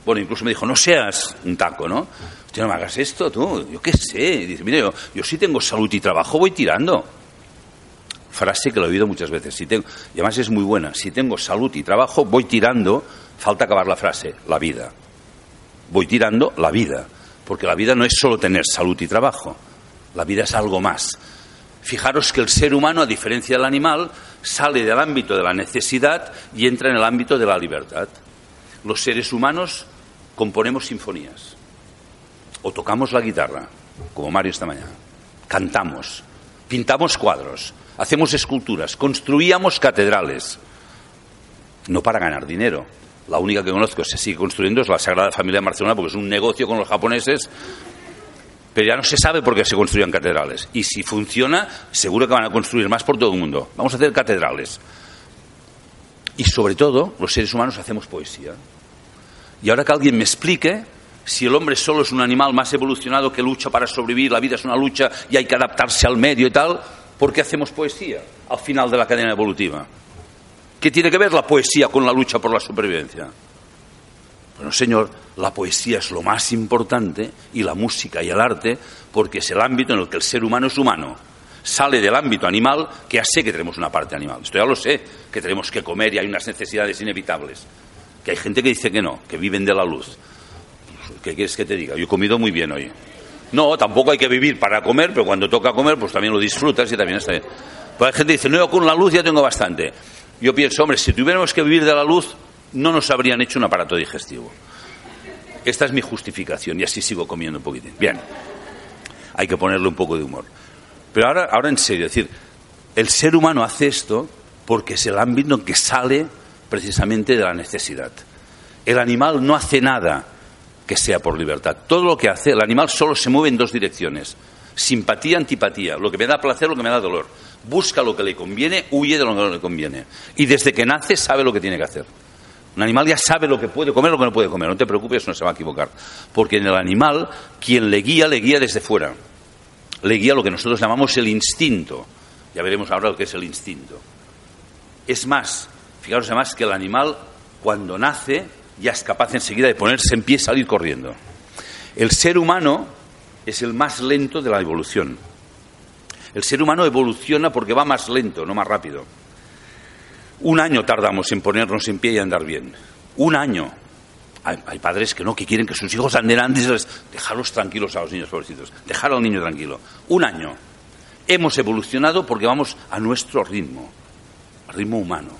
C: Bueno, incluso me dijo, no seas un taco, ¿no? Hostia, no me hagas esto, tú, yo qué sé. Dice, mire, yo, yo sí tengo salud y trabajo, voy tirando. Frase que lo he oído muchas veces. Si tengo, y además es muy buena. Si tengo salud y trabajo, voy tirando. Falta acabar la frase, la vida. Voy tirando la vida. Porque la vida no es solo tener salud y trabajo. La vida es algo más. Fijaros que el ser humano, a diferencia del animal, sale del ámbito de la necesidad y entra en el ámbito de la libertad. Los seres humanos componemos sinfonías o tocamos la guitarra, como Mario esta mañana, cantamos, pintamos cuadros, hacemos esculturas, construíamos catedrales, no para ganar dinero. La única que conozco que se sigue construyendo es la Sagrada Familia de Barcelona porque es un negocio con los japoneses pero ya no se sabe por qué se construyen catedrales. Y si funciona, seguro que van a construir más por todo el mundo. Vamos a hacer catedrales. Y sobre todo, los seres humanos hacemos poesía. Y ahora que alguien me explique si el hombre solo es un animal más evolucionado que lucha para sobrevivir, la vida es una lucha y hay que adaptarse al medio y tal, ¿por qué hacemos poesía al final de la cadena evolutiva? ¿Qué tiene que ver la poesía con la lucha por la supervivencia? Bueno, señor, la poesía es lo más importante y la música y el arte porque es el ámbito en el que el ser humano es humano. Sale del ámbito animal, que ya sé que tenemos una parte animal. Esto ya lo sé, que tenemos que comer y hay unas necesidades inevitables. Que hay gente que dice que no, que viven de la luz. ¿Qué quieres que te diga? Yo he comido muy bien hoy. No, tampoco hay que vivir para comer, pero cuando toca comer, pues también lo disfrutas y también está bien. Pero hay gente que dice, no, con la luz ya tengo bastante. Yo pienso, hombre, si tuviéramos que vivir de la luz, no nos habrían hecho un aparato digestivo. Esta es mi justificación y así sigo comiendo un poquitín. Bien, hay que ponerle un poco de humor. Pero ahora, ahora en serio, es decir, el ser humano hace esto porque es el ámbito en que sale precisamente de la necesidad. El animal no hace nada que sea por libertad. Todo lo que hace, el animal solo se mueve en dos direcciones. Simpatía, antipatía, lo que me da placer, lo que me da dolor. Busca lo que le conviene, huye de lo que no le conviene. Y desde que nace sabe lo que tiene que hacer. Un animal ya sabe lo que puede comer, lo que no puede comer. No te preocupes, no se va a equivocar. Porque en el animal, quien le guía, le guía desde fuera. Le guía lo que nosotros llamamos el instinto. Ya veremos ahora lo que es el instinto. Es más, fijaros además que el animal, cuando nace, ya es capaz enseguida de ponerse en pie y salir corriendo. El ser humano es el más lento de la evolución. El ser humano evoluciona porque va más lento, no más rápido. Un año tardamos en ponernos en pie y andar bien. Un año. Hay, padres que no, que quieren que sus hijos anden antes. Dejarlos tranquilos a los niños, pobrecitos. Dejar al niño tranquilo. Un año. Hemos evolucionado porque vamos a nuestro ritmo, ritmo humano.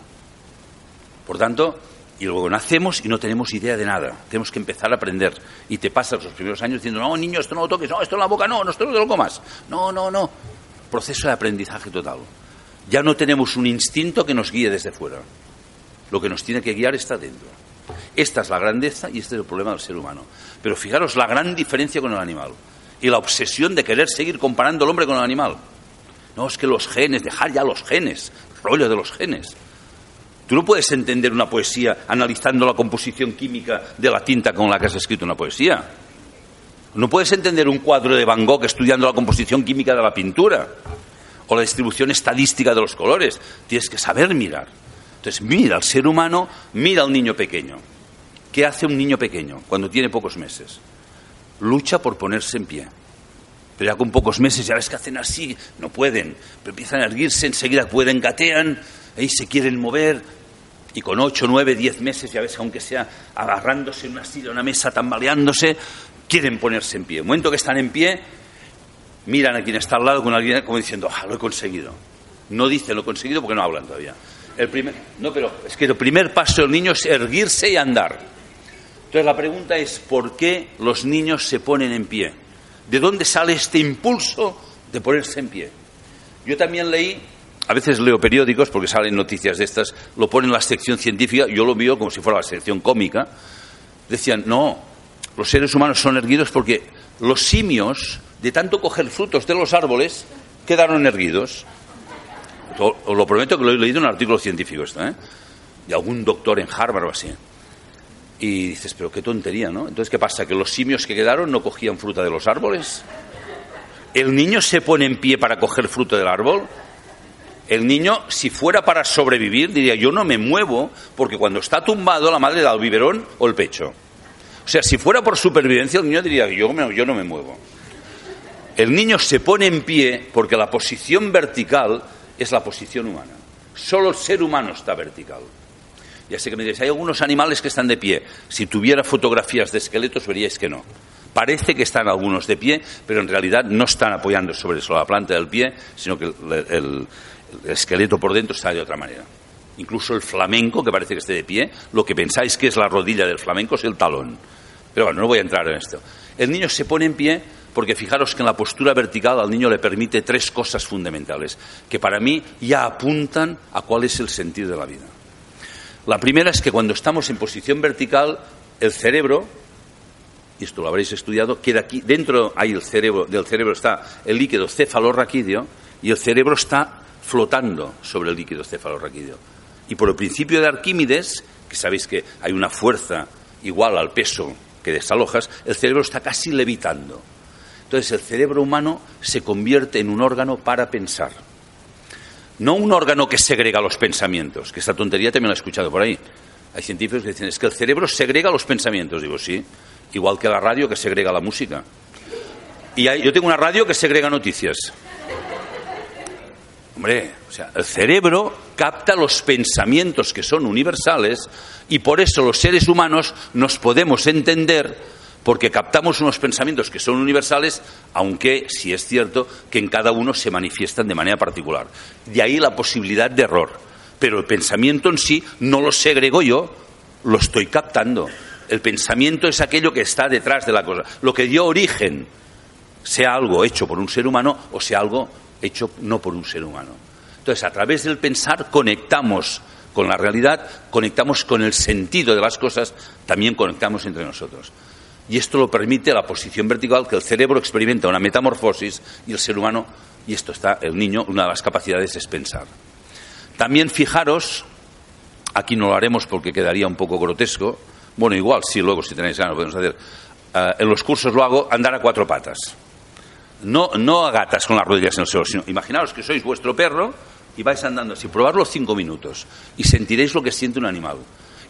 C: Por tanto, y luego nacemos y no tenemos idea de nada. Tenemos que empezar a aprender. Y te pasas los primeros años diciendo, no, niño, esto no lo toques, no, esto en la boca no, no, esto no te lo comas. No, no, no. Proceso de aprendizaje total. Ya no tenemos un instinto que nos guíe desde fuera. Lo que nos tiene que guiar está dentro. Esta es la grandeza y este es el problema del ser humano. Pero fijaros la gran diferencia con el animal. Y la obsesión de querer seguir comparando al hombre con el animal. No, es que los genes, dejar ya los genes, rollo de los genes. Tú no puedes entender una poesía analizando la composición química de la tinta con la que has escrito una poesía. No puedes entender un cuadro de Van Gogh estudiando la composición química de la pintura o la distribución estadística de los colores. Tienes que saber mirar. Entonces, mira al ser humano, mira al niño pequeño. ¿Qué hace un niño pequeño cuando tiene pocos meses? Lucha por ponerse en pie. Pero ya con pocos meses, ya ves que hacen así, no pueden. Pero empiezan a erguirse, enseguida pueden, gatean, ahí se quieren mover, y con ocho, nueve, diez meses, ya ves, aunque sea agarrándose en una silla, una mesa, tambaleándose, quieren ponerse en pie. En el momento que están en pie, miran a quien está al lado con alguien como diciendo, ah, lo he conseguido. No dicen lo he conseguido porque no hablan todavía. El primer, no, pero es que el primer paso del niño es erguirse y andar. Entonces la pregunta es, ¿por qué los niños se ponen en pie? ¿De dónde sale este impulso de ponerse en pie? Yo también leí a veces leo periódicos porque salen noticias de estas, lo ponen en la sección científica, yo lo veo como si fuera la sección cómica. Decían, no, los seres humanos son erguidos porque los simios, de tanto coger frutos de los árboles, quedaron erguidos. Os lo prometo que lo he leído en un artículo científico esto, ¿eh? De algún doctor en Harvard o así. Y dices, pero qué tontería, ¿no? Entonces, ¿qué pasa? ¿Que los simios que quedaron no cogían fruta de los árboles? ¿El niño se pone en pie para coger fruto del árbol? El niño, si fuera para sobrevivir, diría, yo no me muevo porque cuando está tumbado la madre da el biberón o el pecho. O sea, si fuera por supervivencia, el niño diría, yo, yo no me muevo. El niño se pone en pie porque la posición vertical es la posición humana. Solo el ser humano está vertical. Ya sé que me diréis, hay algunos animales que están de pie. Si tuviera fotografías de esqueletos veríais que no. Parece que están algunos de pie, pero en realidad no están apoyando sobre la planta del pie, sino que el, el esqueleto por dentro está de otra manera. Incluso el flamenco, que parece que esté de pie, lo que pensáis que es la rodilla del flamenco es el talón. Pero bueno, no voy a entrar en esto. El niño se pone en pie porque fijaros que en la postura vertical al niño le permite tres cosas fundamentales, que para mí ya apuntan a cuál es el sentido de la vida. La primera es que cuando estamos en posición vertical, el cerebro, y esto lo habréis estudiado, queda aquí, dentro hay el cerebro, del cerebro está el líquido cefalorraquídeo y el cerebro está flotando sobre el líquido cefalorraquídeo. Y por el principio de Arquímedes, que sabéis que hay una fuerza igual al peso que desalojas, el cerebro está casi levitando. Entonces el cerebro humano se convierte en un órgano para pensar. No un órgano que segrega los pensamientos, que esta tontería también la he escuchado por ahí. Hay científicos que dicen, es que el cerebro segrega los pensamientos. Digo, sí, igual que la radio que segrega la música. Y yo tengo una radio que segrega noticias. Hombre, o sea, el cerebro capta los pensamientos que son universales y por eso los seres humanos nos podemos entender porque captamos unos pensamientos que son universales, aunque sí es cierto que en cada uno se manifiestan de manera particular. De ahí la posibilidad de error. Pero el pensamiento en sí no lo segrego yo, lo estoy captando. El pensamiento es aquello que está detrás de la cosa, lo que dio origen, sea algo hecho por un ser humano o sea algo hecho no por un ser humano. Entonces, a través del pensar conectamos con la realidad, conectamos con el sentido de las cosas, también conectamos entre nosotros. Y esto lo permite la posición vertical, que el cerebro experimenta una metamorfosis y el ser humano, y esto está, el niño, una de las capacidades es pensar. También fijaros, aquí no lo haremos porque quedaría un poco grotesco, bueno, igual, sí, luego si tenéis ganas podemos hacer. Eh, en los cursos lo hago andar a cuatro patas. No, no a gatas con las rodillas en el suelo, sino imaginaos que sois vuestro perro y vais andando así, probarlo cinco minutos y sentiréis lo que siente un animal.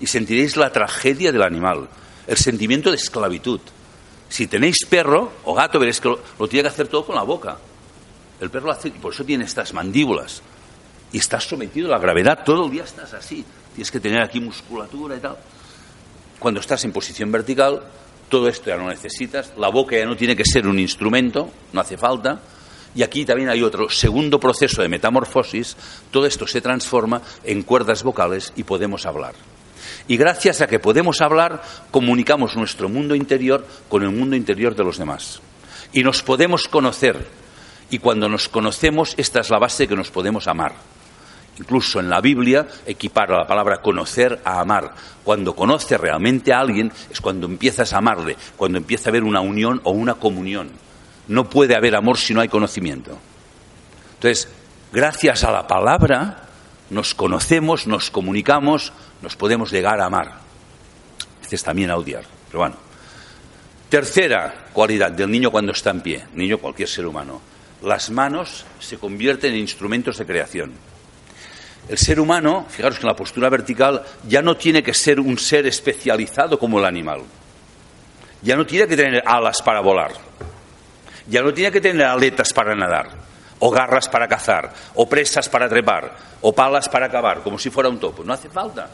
C: y sentiréis la tragedia del animal, el sentimiento de esclavitud. Si tenéis perro o gato, veréis que lo, tiene que hacer todo con la boca. El perro lo hace, por eso tiene estas mandíbulas. Y estás sometido a la gravedad, todo el día estás así. Tienes que tener aquí musculatura y tal. Cuando estás en posición vertical, todo esto ya no necesitas, la boca ya no tiene que ser un instrumento, no hace falta, y aquí también hay otro segundo proceso de metamorfosis, todo esto se transforma en cuerdas vocales y podemos hablar. Y gracias a que podemos hablar, comunicamos nuestro mundo interior con el mundo interior de los demás. Y nos podemos conocer. Y cuando nos conocemos, esta es la base que nos podemos amar. Incluso en la Biblia equipara la palabra conocer a amar. Cuando conoces realmente a alguien es cuando empiezas a amarle, cuando empieza a haber una unión o una comunión. No puede haber amor si no hay conocimiento. Entonces, gracias a la palabra nos conocemos, nos comunicamos, nos podemos llegar a amar. Veces también a odiar, pero bueno. Tercera cualidad del niño cuando está en pie, niño cualquier ser humano. Las manos se convierten en instrumentos de creación. El ser humano, fijaros que en la postura vertical ya no tiene que ser un ser especializado como el animal. Ya no tiene que tener alas para volar. Ya no tiene que tener aletas para nadar, o garras para cazar, o presas para trepar, o palas para cavar, como si fuera un topo. No hace falta.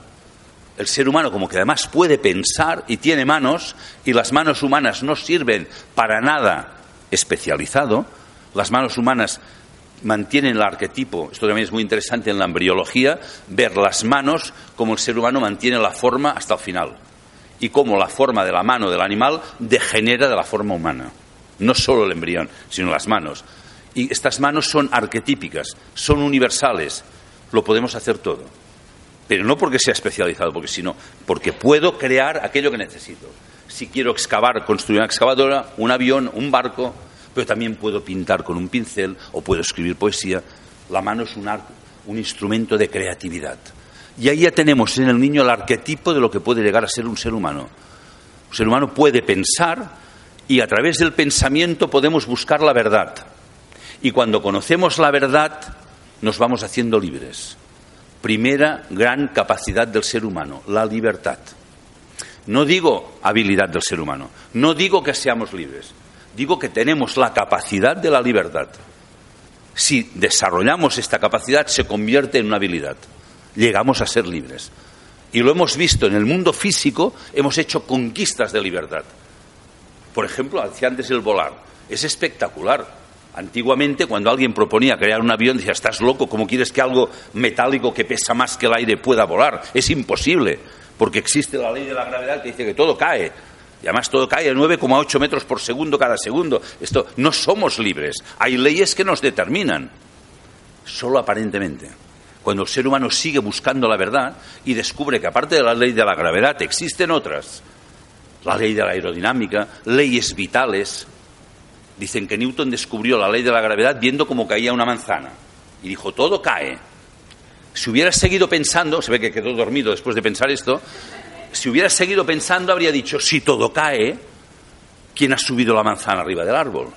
C: El ser humano, como que además puede pensar y tiene manos, y las manos humanas no sirven para nada especializado, las manos humanas mantienen el arquetipo, esto también es muy interesante en la embriología, ver las manos como el ser humano mantiene la forma hasta el final y cómo la forma de la mano del animal degenera de la forma humana. No solo el embrión, sino las manos. Y estas manos son arquetípicas, son universales, lo podemos hacer todo. Pero no porque sea especializado, porque sino porque puedo crear aquello que necesito. Si quiero excavar, construir una excavadora, un avión, un barco, pero también puedo pintar con un pincel o puedo escribir poesía. La mano es un, un instrumento de creatividad. Y ahí ya tenemos en el niño el arquetipo de lo que puede llegar a ser un ser humano. Un ser humano puede pensar y a través del pensamiento podemos buscar la verdad. Y cuando conocemos la verdad, nos vamos haciendo libres. Primera gran capacidad del ser humano, la libertad. No digo habilidad del ser humano, no digo que seamos libres, Digo que tenemos la capacidad de la libertad. Si desarrollamos esta capacidad, se convierte en una habilidad. Llegamos a ser libres. Y lo hemos visto en el mundo físico, hemos hecho conquistas de libertad. Por ejemplo, antes el volar. Es espectacular. Antiguamente, cuando alguien proponía crear un avión, decía, estás loco, ¿cómo quieres que algo metálico que pesa más que el aire pueda volar? Es imposible, porque existe la ley de la gravedad que dice que todo cae. Y además todo cae a 9,8 metros por segundo cada segundo. Esto no somos libres. Hay leyes que nos determinan. Solo aparentemente. Cuando el ser humano sigue buscando la verdad y descubre que aparte de la ley de la gravedad existen otras, la ley de la aerodinámica, leyes vitales. Dicen que Newton descubrió la ley de la gravedad viendo cómo caía una manzana. Y dijo, todo cae. Si hubiera seguido pensando, se ve que quedó dormido después de pensar esto, si hubiera seguido pensando, habría dicho, si todo cae, ¿quién ha subido la manzana arriba del árbol?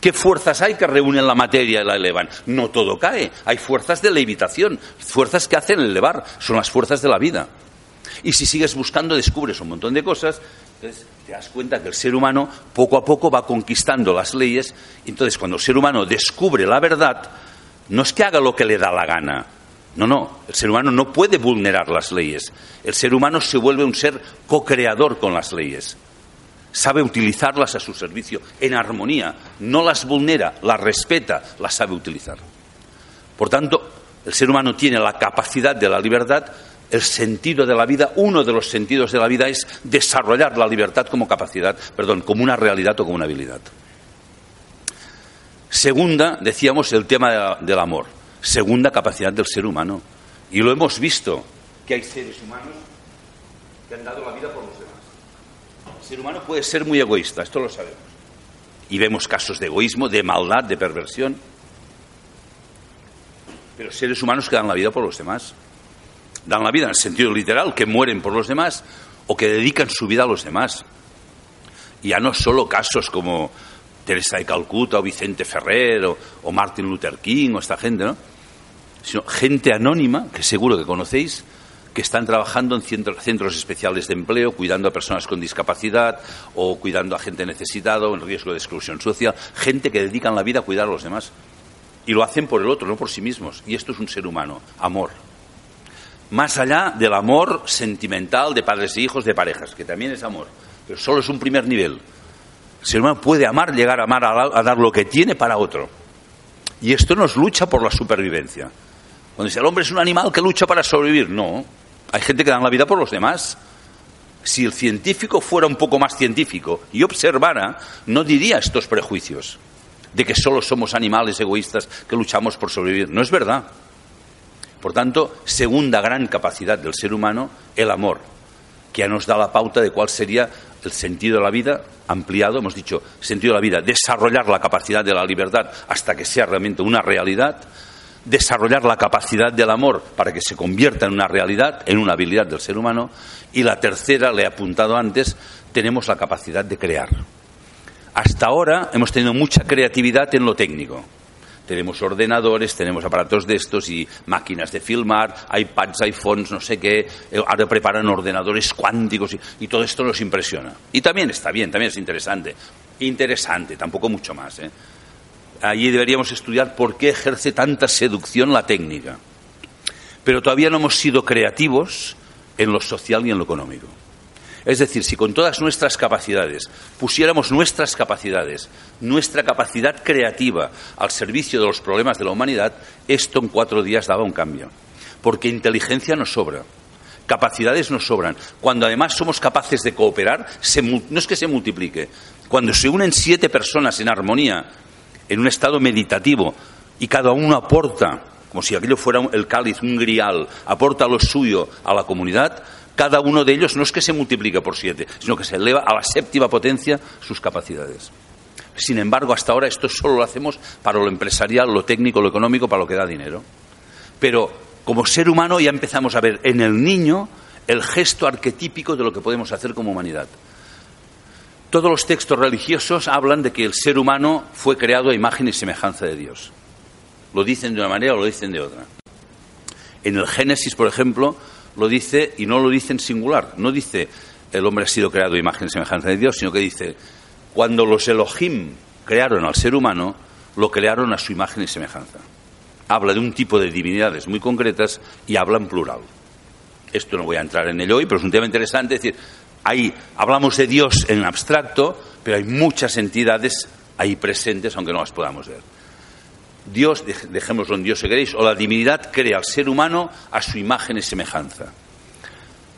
C: ¿Qué fuerzas hay que reúnen la materia y la elevan? No todo cae. Hay fuerzas de levitación, fuerzas que hacen elevar. Son las fuerzas de la vida. Y si sigues buscando, descubres un montón de cosas. Entonces te das cuenta que el ser humano poco a poco va conquistando las leyes. Entonces, cuando el ser humano descubre la verdad, no es que haga lo que le da la gana, no, no, el ser humano no puede vulnerar las leyes. El ser humano se vuelve un ser co-creador con las leyes. Sabe utilizarlas a su servicio en armonía, no las vulnera, las respeta, las sabe utilizar. Por tanto, el ser humano tiene la capacidad de la libertad, el sentido de la vida, uno de los sentidos de la vida es desarrollar la libertad como capacidad, perdón, como una realidad o como una habilidad. Segunda, decíamos, el tema del amor segunda capacidad del ser humano. Y lo hemos visto, que hay seres humanos que han dado la vida por los demás. El ser humano puede ser muy egoísta, esto lo sabemos. Y vemos casos de egoísmo, de maldad, de perversión. Pero seres humanos que dan la vida por los demás. Dan la vida en el sentido literal, que mueren por los demás o que dedican su vida a los demás. Y ya no solo casos como Teresa de Calcuta o Vicente Ferrer o, o Martin Luther King o esta gente, ¿no? Sino gente anónima, que seguro que conocéis, que están trabajando en centros especiales de empleo, cuidando a personas con discapacidad o cuidando a gente necesitada o en riesgo de exclusión social, gente que dedican la vida a cuidar a los demás. Y lo hacen por el otro, no por sí mismos. Y esto es un ser humano, amor. Más allá del amor sentimental de padres e hijos, de parejas, que también es amor, pero solo es un primer nivel. El ser humano puede amar, llegar a amar, a dar lo que tiene para otro. Y esto nos lucha por la supervivencia. Cuando dice el hombre es un animal que lucha para sobrevivir, no. Hay gente que da la vida por los demás. Si el científico fuera un poco más científico y observara, no diría estos prejuicios de que solo somos animales egoístas que luchamos por sobrevivir. No es verdad. Por tanto, segunda gran capacidad del ser humano, el amor, que ya nos da la pauta de cuál sería el sentido de la vida ampliado, hemos dicho, sentido de la vida, desarrollar la capacidad de la libertad hasta que sea realmente una realidad, desarrollar la capacidad del amor para que se convierta en una realidad, en una habilidad del ser humano, y la tercera, le he apuntado antes, tenemos la capacidad de crear. Hasta ahora hemos tenido mucha creatividad en lo técnico. Tenemos ordenadores, tenemos aparatos de estos y máquinas de filmar, iPads, iPhones, no sé qué. Eh, ahora preparan ordenadores cuánticos y, y todo esto nos impresiona. Y también está bien, también es interesante. Interesante, tampoco mucho más. ¿eh? Allí deberíamos estudiar por qué ejerce tanta seducción la técnica. Pero todavía no hemos sido creativos en lo social y en lo económico. Es decir, si con todas nuestras capacidades pusiéramos nuestras capacidades, nuestra capacidad creativa al servicio de los problemas de la humanidad, esto en cuatro días daba un cambio. Porque inteligencia nos sobra, capacidades nos sobran. Cuando además somos capaces de cooperar, no es que se multiplique. Cuando se unen siete personas en armonía en un estado meditativo y cada uno aporta, como si aquello fuera el cáliz, un grial, aporta lo suyo a la comunidad, cada uno de ellos no es que se multiplique por siete, sino que se eleva a la séptima potencia sus capacidades. Sin embargo, hasta ahora esto solo lo hacemos para lo empresarial, lo técnico, lo económico, para lo que da dinero. Pero como ser humano ya empezamos a ver en el niño el gesto arquetípico de lo que podemos hacer como humanidad. Todos los textos religiosos hablan de que el ser humano fue creado a imagen y semejanza de Dios. Lo dicen de una manera o lo dicen de otra. En el Génesis, por ejemplo, lo dice y no lo dice en singular. No dice el hombre ha sido creado a imagen y semejanza de Dios, sino que dice cuando los Elohim crearon al ser humano, lo crearon a su imagen y semejanza. Habla de un tipo de divinidades muy concretas y habla en plural. Esto no voy a entrar en ello hoy, pero es un tema interesante. Es decir, Ahí hablamos de Dios en abstracto, pero hay muchas entidades ahí presentes, aunque no las podamos ver. Dios, dejémoslo en Dios si queréis, o la divinidad crea al ser humano a su imagen y semejanza.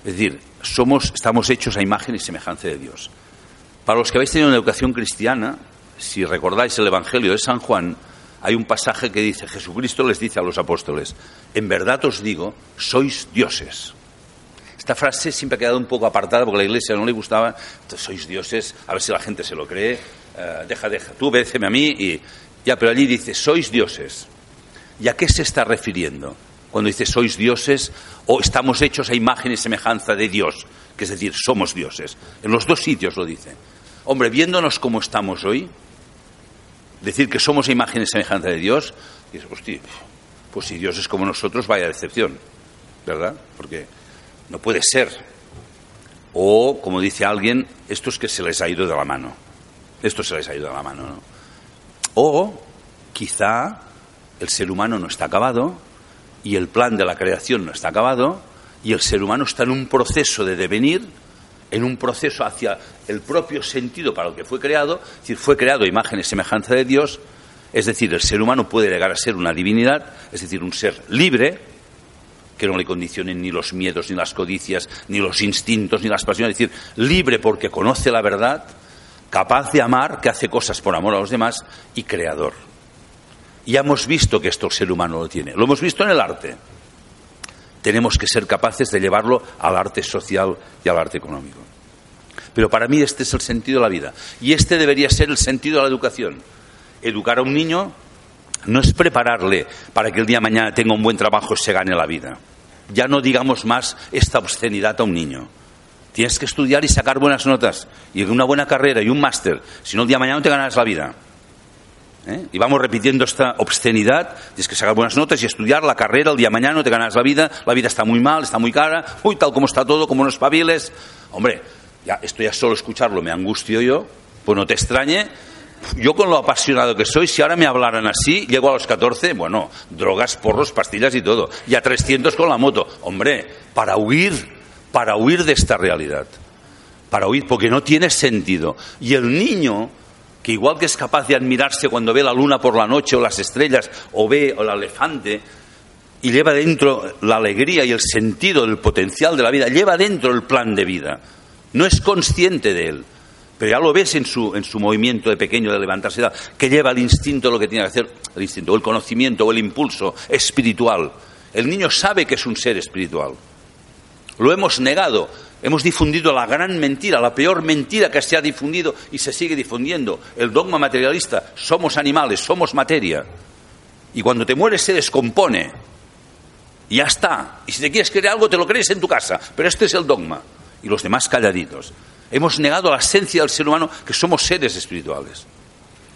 C: Es decir, somos, estamos hechos a imagen y semejanza de Dios. Para los que habéis tenido una educación cristiana, si recordáis el Evangelio de San Juan, hay un pasaje que dice, Jesucristo les dice a los apóstoles, en verdad os digo, sois dioses. Esta frase siempre ha quedado un poco apartada porque la iglesia no le gustaba. sois dioses, a ver si la gente se lo cree. Eh, deja, deja, tú obedéceme a mí y ya, pero allí dice, sois dioses. ¿Y a qué se está refiriendo? Cuando dice sois dioses o estamos hechos a imagen y semejanza de Dios, que es decir, somos dioses. En los dos sitios lo dice. Hombre, viéndonos como estamos hoy, decir que somos a imagen y semejanza de Dios, dices, hostia, pues si Dios es como nosotros, vaya decepción, ¿verdad? Porque no puede ser. O, como dice alguien, esto es que se les ha ido de la mano. Esto se les ha ido de la mano, ¿no? O, quizá, el ser humano no está acabado y el plan de la creación no está acabado y el ser humano está en un proceso de devenir, en un proceso hacia el propio sentido para el que fue creado, es decir, fue creado a imagen y semejanza de Dios, es decir, el ser humano puede llegar a ser una divinidad, es decir, un ser libre, que no le condicionen ni los miedos, ni las codicias, ni los instintos, ni las pasiones. Es decir, libre porque conoce la verdad, capaz de amar, que hace cosas por amor a los demás y creador. Y hemos visto que esto el ser humano lo tiene. Lo hemos visto en el arte. Tenemos que ser capaces de llevarlo al arte social y al arte económico. Pero para mí este es el sentido de la vida. Y este debería ser el sentido de la educación. Educar a un niño no es prepararle para que el día de mañana tenga un buen trabajo y se gane la vida. Ya no digamos más esta obscenidad a un niño. Tienes que estudiar y sacar buenas notas y una buena carrera y un máster. Si no, el día de mañana no te ganas la vida. ¿eh? Y vamos repitiendo esta obscenidad, tienes que sacar buenas notas y estudiar la carrera, el día de mañana te ganas la vida, la vida está muy mal, está muy cara, uy, tal como está todo, como no espabiles. Hombre, ya, esto ya solo escucharlo me angustio yo, pues no te extrañe. Yo con lo apasionado que soy, si ahora me hablaran así, llego a los 14, bueno, drogas, porros, pastillas y todo. Y a 300 con la moto. Hombre, para huir, para huir de esta realidad. Para huir, porque no tiene sentido. Y el niño que igual que es capaz de admirarse cuando ve la luna por la noche o las estrellas o ve el elefante, y lleva dentro la alegría y el sentido del potencial de la vida, lleva dentro el plan de vida. No es consciente de él, pero ya lo ves en su, en su movimiento de pequeño de levantarse, que lleva el instinto lo que tiene que hacer, el instinto, o el conocimiento o el impulso espiritual. El niño sabe que es un ser espiritual. Lo hemos negado Hemos difundido la gran mentira, la peor mentira que se ha difundido y se sigue difundiendo, el dogma materialista. Somos animales, somos materia. Y cuando te mueres se descompone. Y ya está. Y si te quieres creer algo, te lo crees en tu casa. Pero este es el dogma. Y los demás calladitos. Hemos negado la esencia del ser humano, que somos seres espirituales.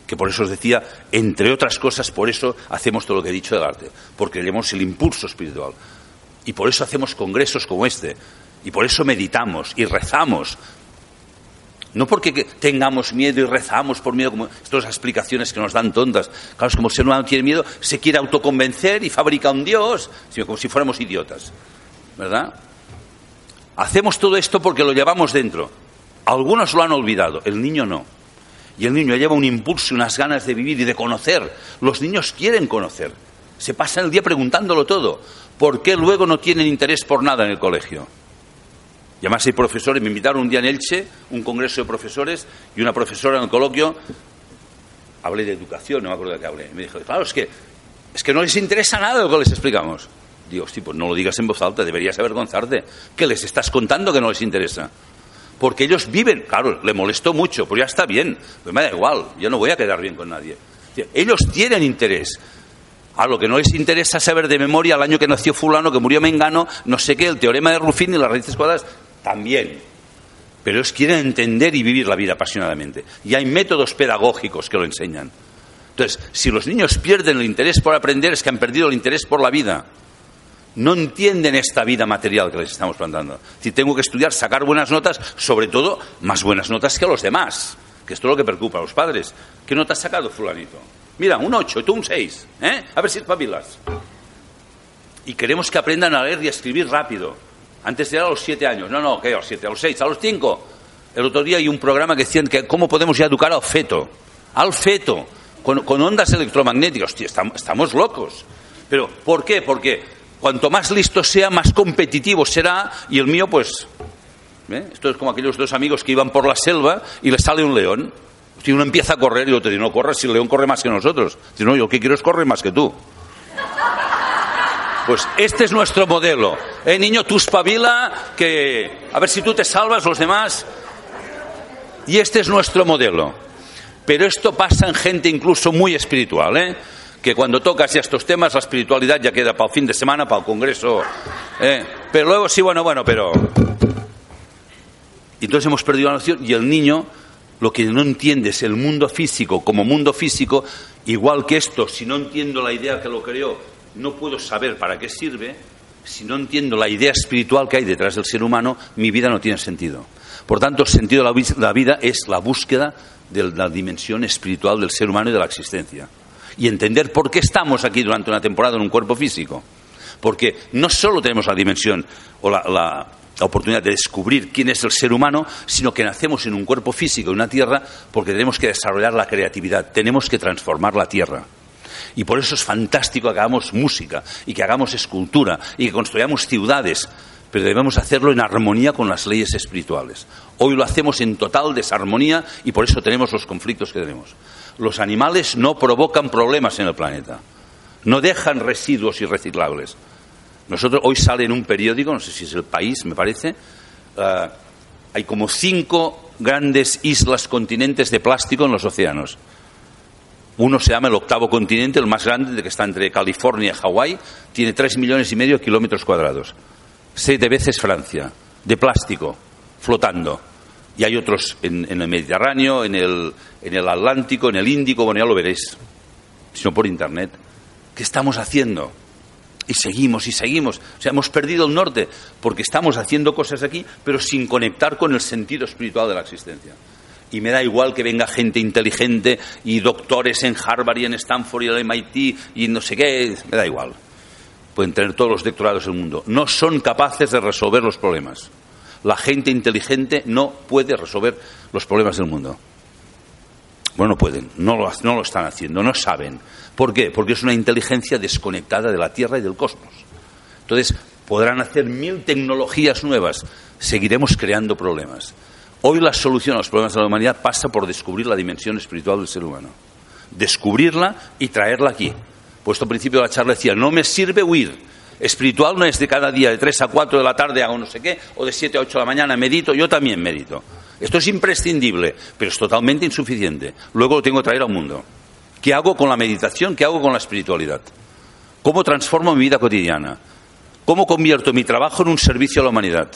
C: Que por eso os decía, entre otras cosas, por eso hacemos todo lo que he dicho del arte. Porque tenemos el impulso espiritual. Y por eso hacemos congresos como este y por eso meditamos y rezamos. No porque tengamos miedo y rezamos por miedo, como estas explicaciones que nos dan tontas. Claro, es como el ser humano tiene miedo, se quiere autoconvencer y fabrica un Dios, como si fuéramos idiotas. ¿Verdad? Hacemos todo esto porque lo llevamos dentro. Algunos lo han olvidado, el niño no. Y el niño lleva un impulso, unas ganas de vivir y de conocer. Los niños quieren conocer. Se pasan el día preguntándolo todo. ¿Por qué luego no tienen interés por nada en el colegio? Y además hay profesores, me invitaron un día en Elche, un congreso de profesores, y una profesora en el coloquio, hablé de educación, no me acuerdo de qué hablé, me dijo, claro, es que, es que no les interesa nada lo que les explicamos. Digo, sí, pues no lo digas en voz alta, deberías avergonzarte. ¿Qué les estás contando que no les interesa? Porque ellos viven, claro, le molestó mucho, pero ya está bien, pues me da igual, yo no voy a quedar bien con nadie. Ellos tienen interés. A lo que no les interesa saber de memoria el año que nació fulano, que murió Mengano, no sé qué, el teorema de Ruffin y las raíces cuadradas, también. Pero ellos quieren entender y vivir la vida apasionadamente. Y hay métodos pedagógicos que lo enseñan. Entonces, si los niños pierden el interés por aprender, es que han perdido el interés por la vida. No entienden esta vida material que les estamos plantando. Si tengo que estudiar, sacar buenas notas, sobre todo más buenas notas que los demás, que esto es lo que preocupa a los padres. ¿Qué nota has sacado, fulanito? Mira, un 8, tú un 6. ¿eh? A ver si espabilas. Y queremos que aprendan a leer y a escribir rápido. Antes era a los siete años. No, no, ¿qué? A los siete, a los seis, a los cinco. El otro día hay un programa que decían que cómo podemos ya educar al feto. Al feto. Con, ondas electromagnéticas. Hostia, estamos, locos. Pero, ¿por qué? Porque cuanto más listo sea, más competitivo será. Y el mío, pues. ¿eh? Esto es como aquellos dos amigos que iban por la selva y les sale un león. Si uno empieza a correr y otro dice, no corras si el león corre más que nosotros. Si no, yo que quiero es correr más que tú. Pues este es nuestro modelo. Eh, niño, tú espabila, que a ver si tú te salvas, los demás. Y este es nuestro modelo. Pero esto pasa en gente incluso muy espiritual, ¿eh? Que cuando tocas ya estos temas, la espiritualidad ya queda para el fin de semana, para el congreso. ¿eh? Pero luego sí, bueno, bueno, pero. Entonces hemos perdido la noción y el niño lo que no entiende es el mundo físico como mundo físico, igual que esto, si no entiendo la idea que lo creó, no puedo saber para qué sirve, si no entiendo la idea espiritual que hay detrás del ser humano, mi vida no tiene sentido. Por tanto, el sentido de la vida es la búsqueda de la dimensión espiritual del ser humano y de la existencia. Y entender por qué estamos aquí durante una temporada en un cuerpo físico. Porque no solo tenemos la dimensión o la, oportunidad de descubrir quién es el ser humano, sino que nacemos en un cuerpo físico, en una tierra, porque tenemos que desarrollar la creatividad, tenemos que transformar la tierra. Y por eso es fantástico que hagamos música y que hagamos escultura y que construyamos ciudades, pero debemos hacerlo en armonía con las leyes espirituales. Hoy lo hacemos en total desarmonía y por eso tenemos los conflictos que tenemos. Los animales no provocan problemas en el planeta, no dejan residuos irreciclables. Nosotros hoy sale en un periódico, no sé si es el país, me parece, eh, hay como cinco grandes islas continentes de plástico en los océanos. Uno se llama el octavo continente, el más grande, que está entre California y Hawái, tiene tres millones y medio de kilómetros cuadrados. Siete veces Francia, de plástico, flotando. Y hay otros en, el Mediterráneo, en el, en el, Atlántico, en el Índico, bueno, ya lo veréis. sino por Internet. ¿Qué estamos haciendo? Y seguimos y seguimos. O sea, hemos perdido el norte porque estamos haciendo cosas aquí, pero sin conectar con el sentido espiritual de la existencia. Y me da igual que venga gente inteligente y doctores en Harvard y en Stanford y en MIT y no sé qué, me da igual. Pueden tener todos los doctorados del mundo. No son capaces de resolver los problemas. La gente inteligente no puede resolver los problemas del mundo. Bueno, no pueden, no lo, están haciendo, no saben. ¿Por qué? Porque es una inteligencia desconectada de la Tierra y del cosmos. Entonces, podrán hacer mil tecnologías nuevas, seguiremos creando problemas. Hoy la solución a los problemas de la humanidad pasa por descubrir la dimensión espiritual del ser humano. Descubrirla y traerla aquí. Puesto al principio de la charla decía, no me sirve huir. Espiritual no es de cada día, de 3 a 4 de la tarde hago no sé qué, o de 7 a 8 de la mañana medito, yo también medito. Esto es imprescindible, pero es totalmente insuficiente. Luego lo tengo que traer al mundo. ¿Qué hago con la meditación? ¿Qué hago con la espiritualidad? ¿Cómo transformo mi vida cotidiana? ¿Cómo convierto mi trabajo en un servicio a la humanidad?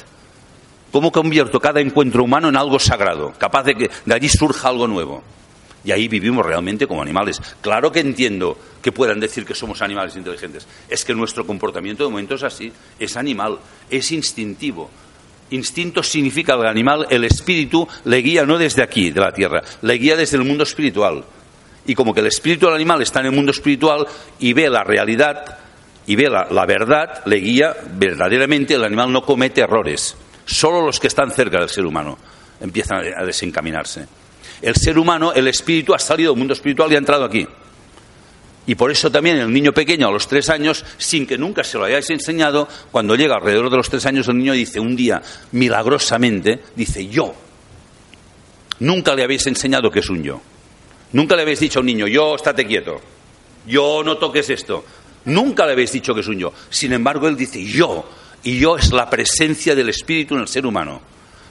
C: ¿Cómo convierto cada encuentro humano en algo sagrado, capaz de que de allí surja algo nuevo? Y ahí vivimos realmente como animales. Claro que entiendo que puedan decir que somos animales inteligentes. Es que nuestro comportamiento de momento es así. Es animal, es instintivo. Instinto significa el animal, el espíritu le guía no desde aquí, de la tierra, le guía desde el mundo espiritual. Y como que el espíritu del animal está en el mundo espiritual y ve la realidad y ve la, la verdad, le guía verdaderamente, el animal no comete errores. Solo los que están cerca del ser humano empiezan a desencaminarse. El ser humano, el espíritu, ha salido del mundo espiritual y ha entrado aquí. Y por eso también el niño pequeño a los tres años, sin que nunca se lo hayáis enseñado, cuando llega alrededor de los tres años, el niño dice un día, milagrosamente, dice yo. Nunca le habéis enseñado que es un yo. Nunca le habéis dicho a un niño, yo, estate quieto. Yo, no toques esto. Nunca le habéis dicho que es un yo. Sin embargo, él dice yo. Y yo es la presencia del espíritu en el ser humano.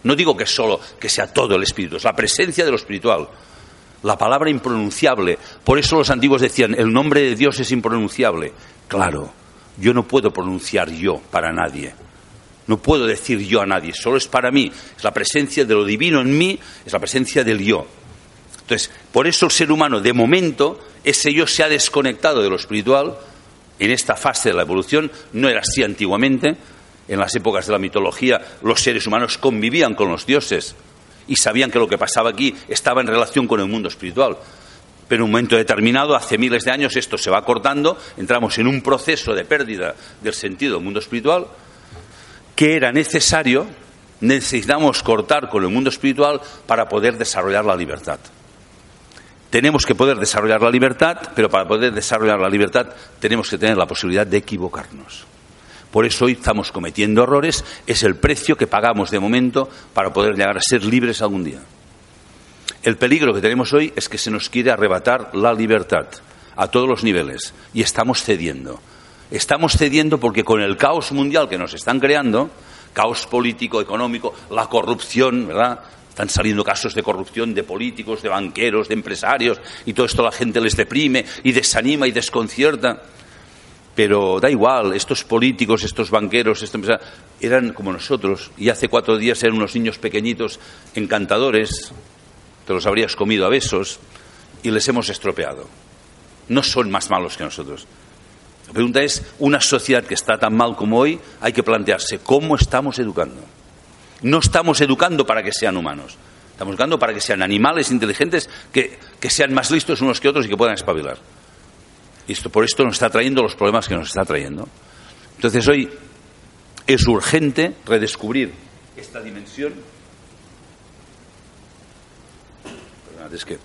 C: No digo que solo, que sea todo el espíritu, es la presencia de lo espiritual. La palabra impronunciable. Por eso los antiguos decían, el nombre de Dios es impronunciable. Claro, yo no puedo pronunciar yo para nadie. No puedo decir yo a nadie, solo es para mí. Es la presencia de lo divino en mí, es la presencia del yo. Entonces, por eso el ser humano, de momento, ese yo se ha desconectado de lo espiritual. En esta fase de la evolución no era así antiguamente, en las épocas de la mitología, los seres humanos convivían con los dioses y sabían que lo que pasaba aquí estaba en relación con el mundo espiritual. Pero en un momento determinado, hace miles de años, esto se va cortando, entramos en un proceso de pérdida del sentido del mundo espiritual, que era necesario, necesitamos cortar con el mundo espiritual para poder desarrollar la libertad. Tenemos que poder desarrollar la libertad, pero para poder desarrollar la libertad tenemos que tener la posibilidad de equivocarnos. Por eso hoy estamos cometiendo errores, es el precio que pagamos de momento para poder llegar a ser libres algún día. El peligro que tenemos hoy es que se nos quiere arrebatar la libertad a todos los niveles y estamos cediendo. Estamos cediendo porque con el caos mundial que nos están creando, caos político, económico, la corrupción, ¿verdad? Están saliendo casos de corrupción de políticos, de banqueros, de empresarios, y todo esto la gente les deprime y desanima y desconcierta. Pero da igual, estos políticos, estos banqueros, estos eran como nosotros y hace cuatro días eran unos niños pequeñitos, encantadores, te los habrías comido a besos y les hemos estropeado. No son más malos que nosotros. La pregunta es, una sociedad que está tan mal como hoy, hay que plantearse cómo estamos educando. No estamos educando para que sean humanos, estamos educando para que sean animales inteligentes, que, que sean más listos unos que otros y que puedan espabilar. Esto, por esto nos está trayendo los problemas que nos está trayendo. Entonces hoy es urgente redescubrir esta dimensión. Es que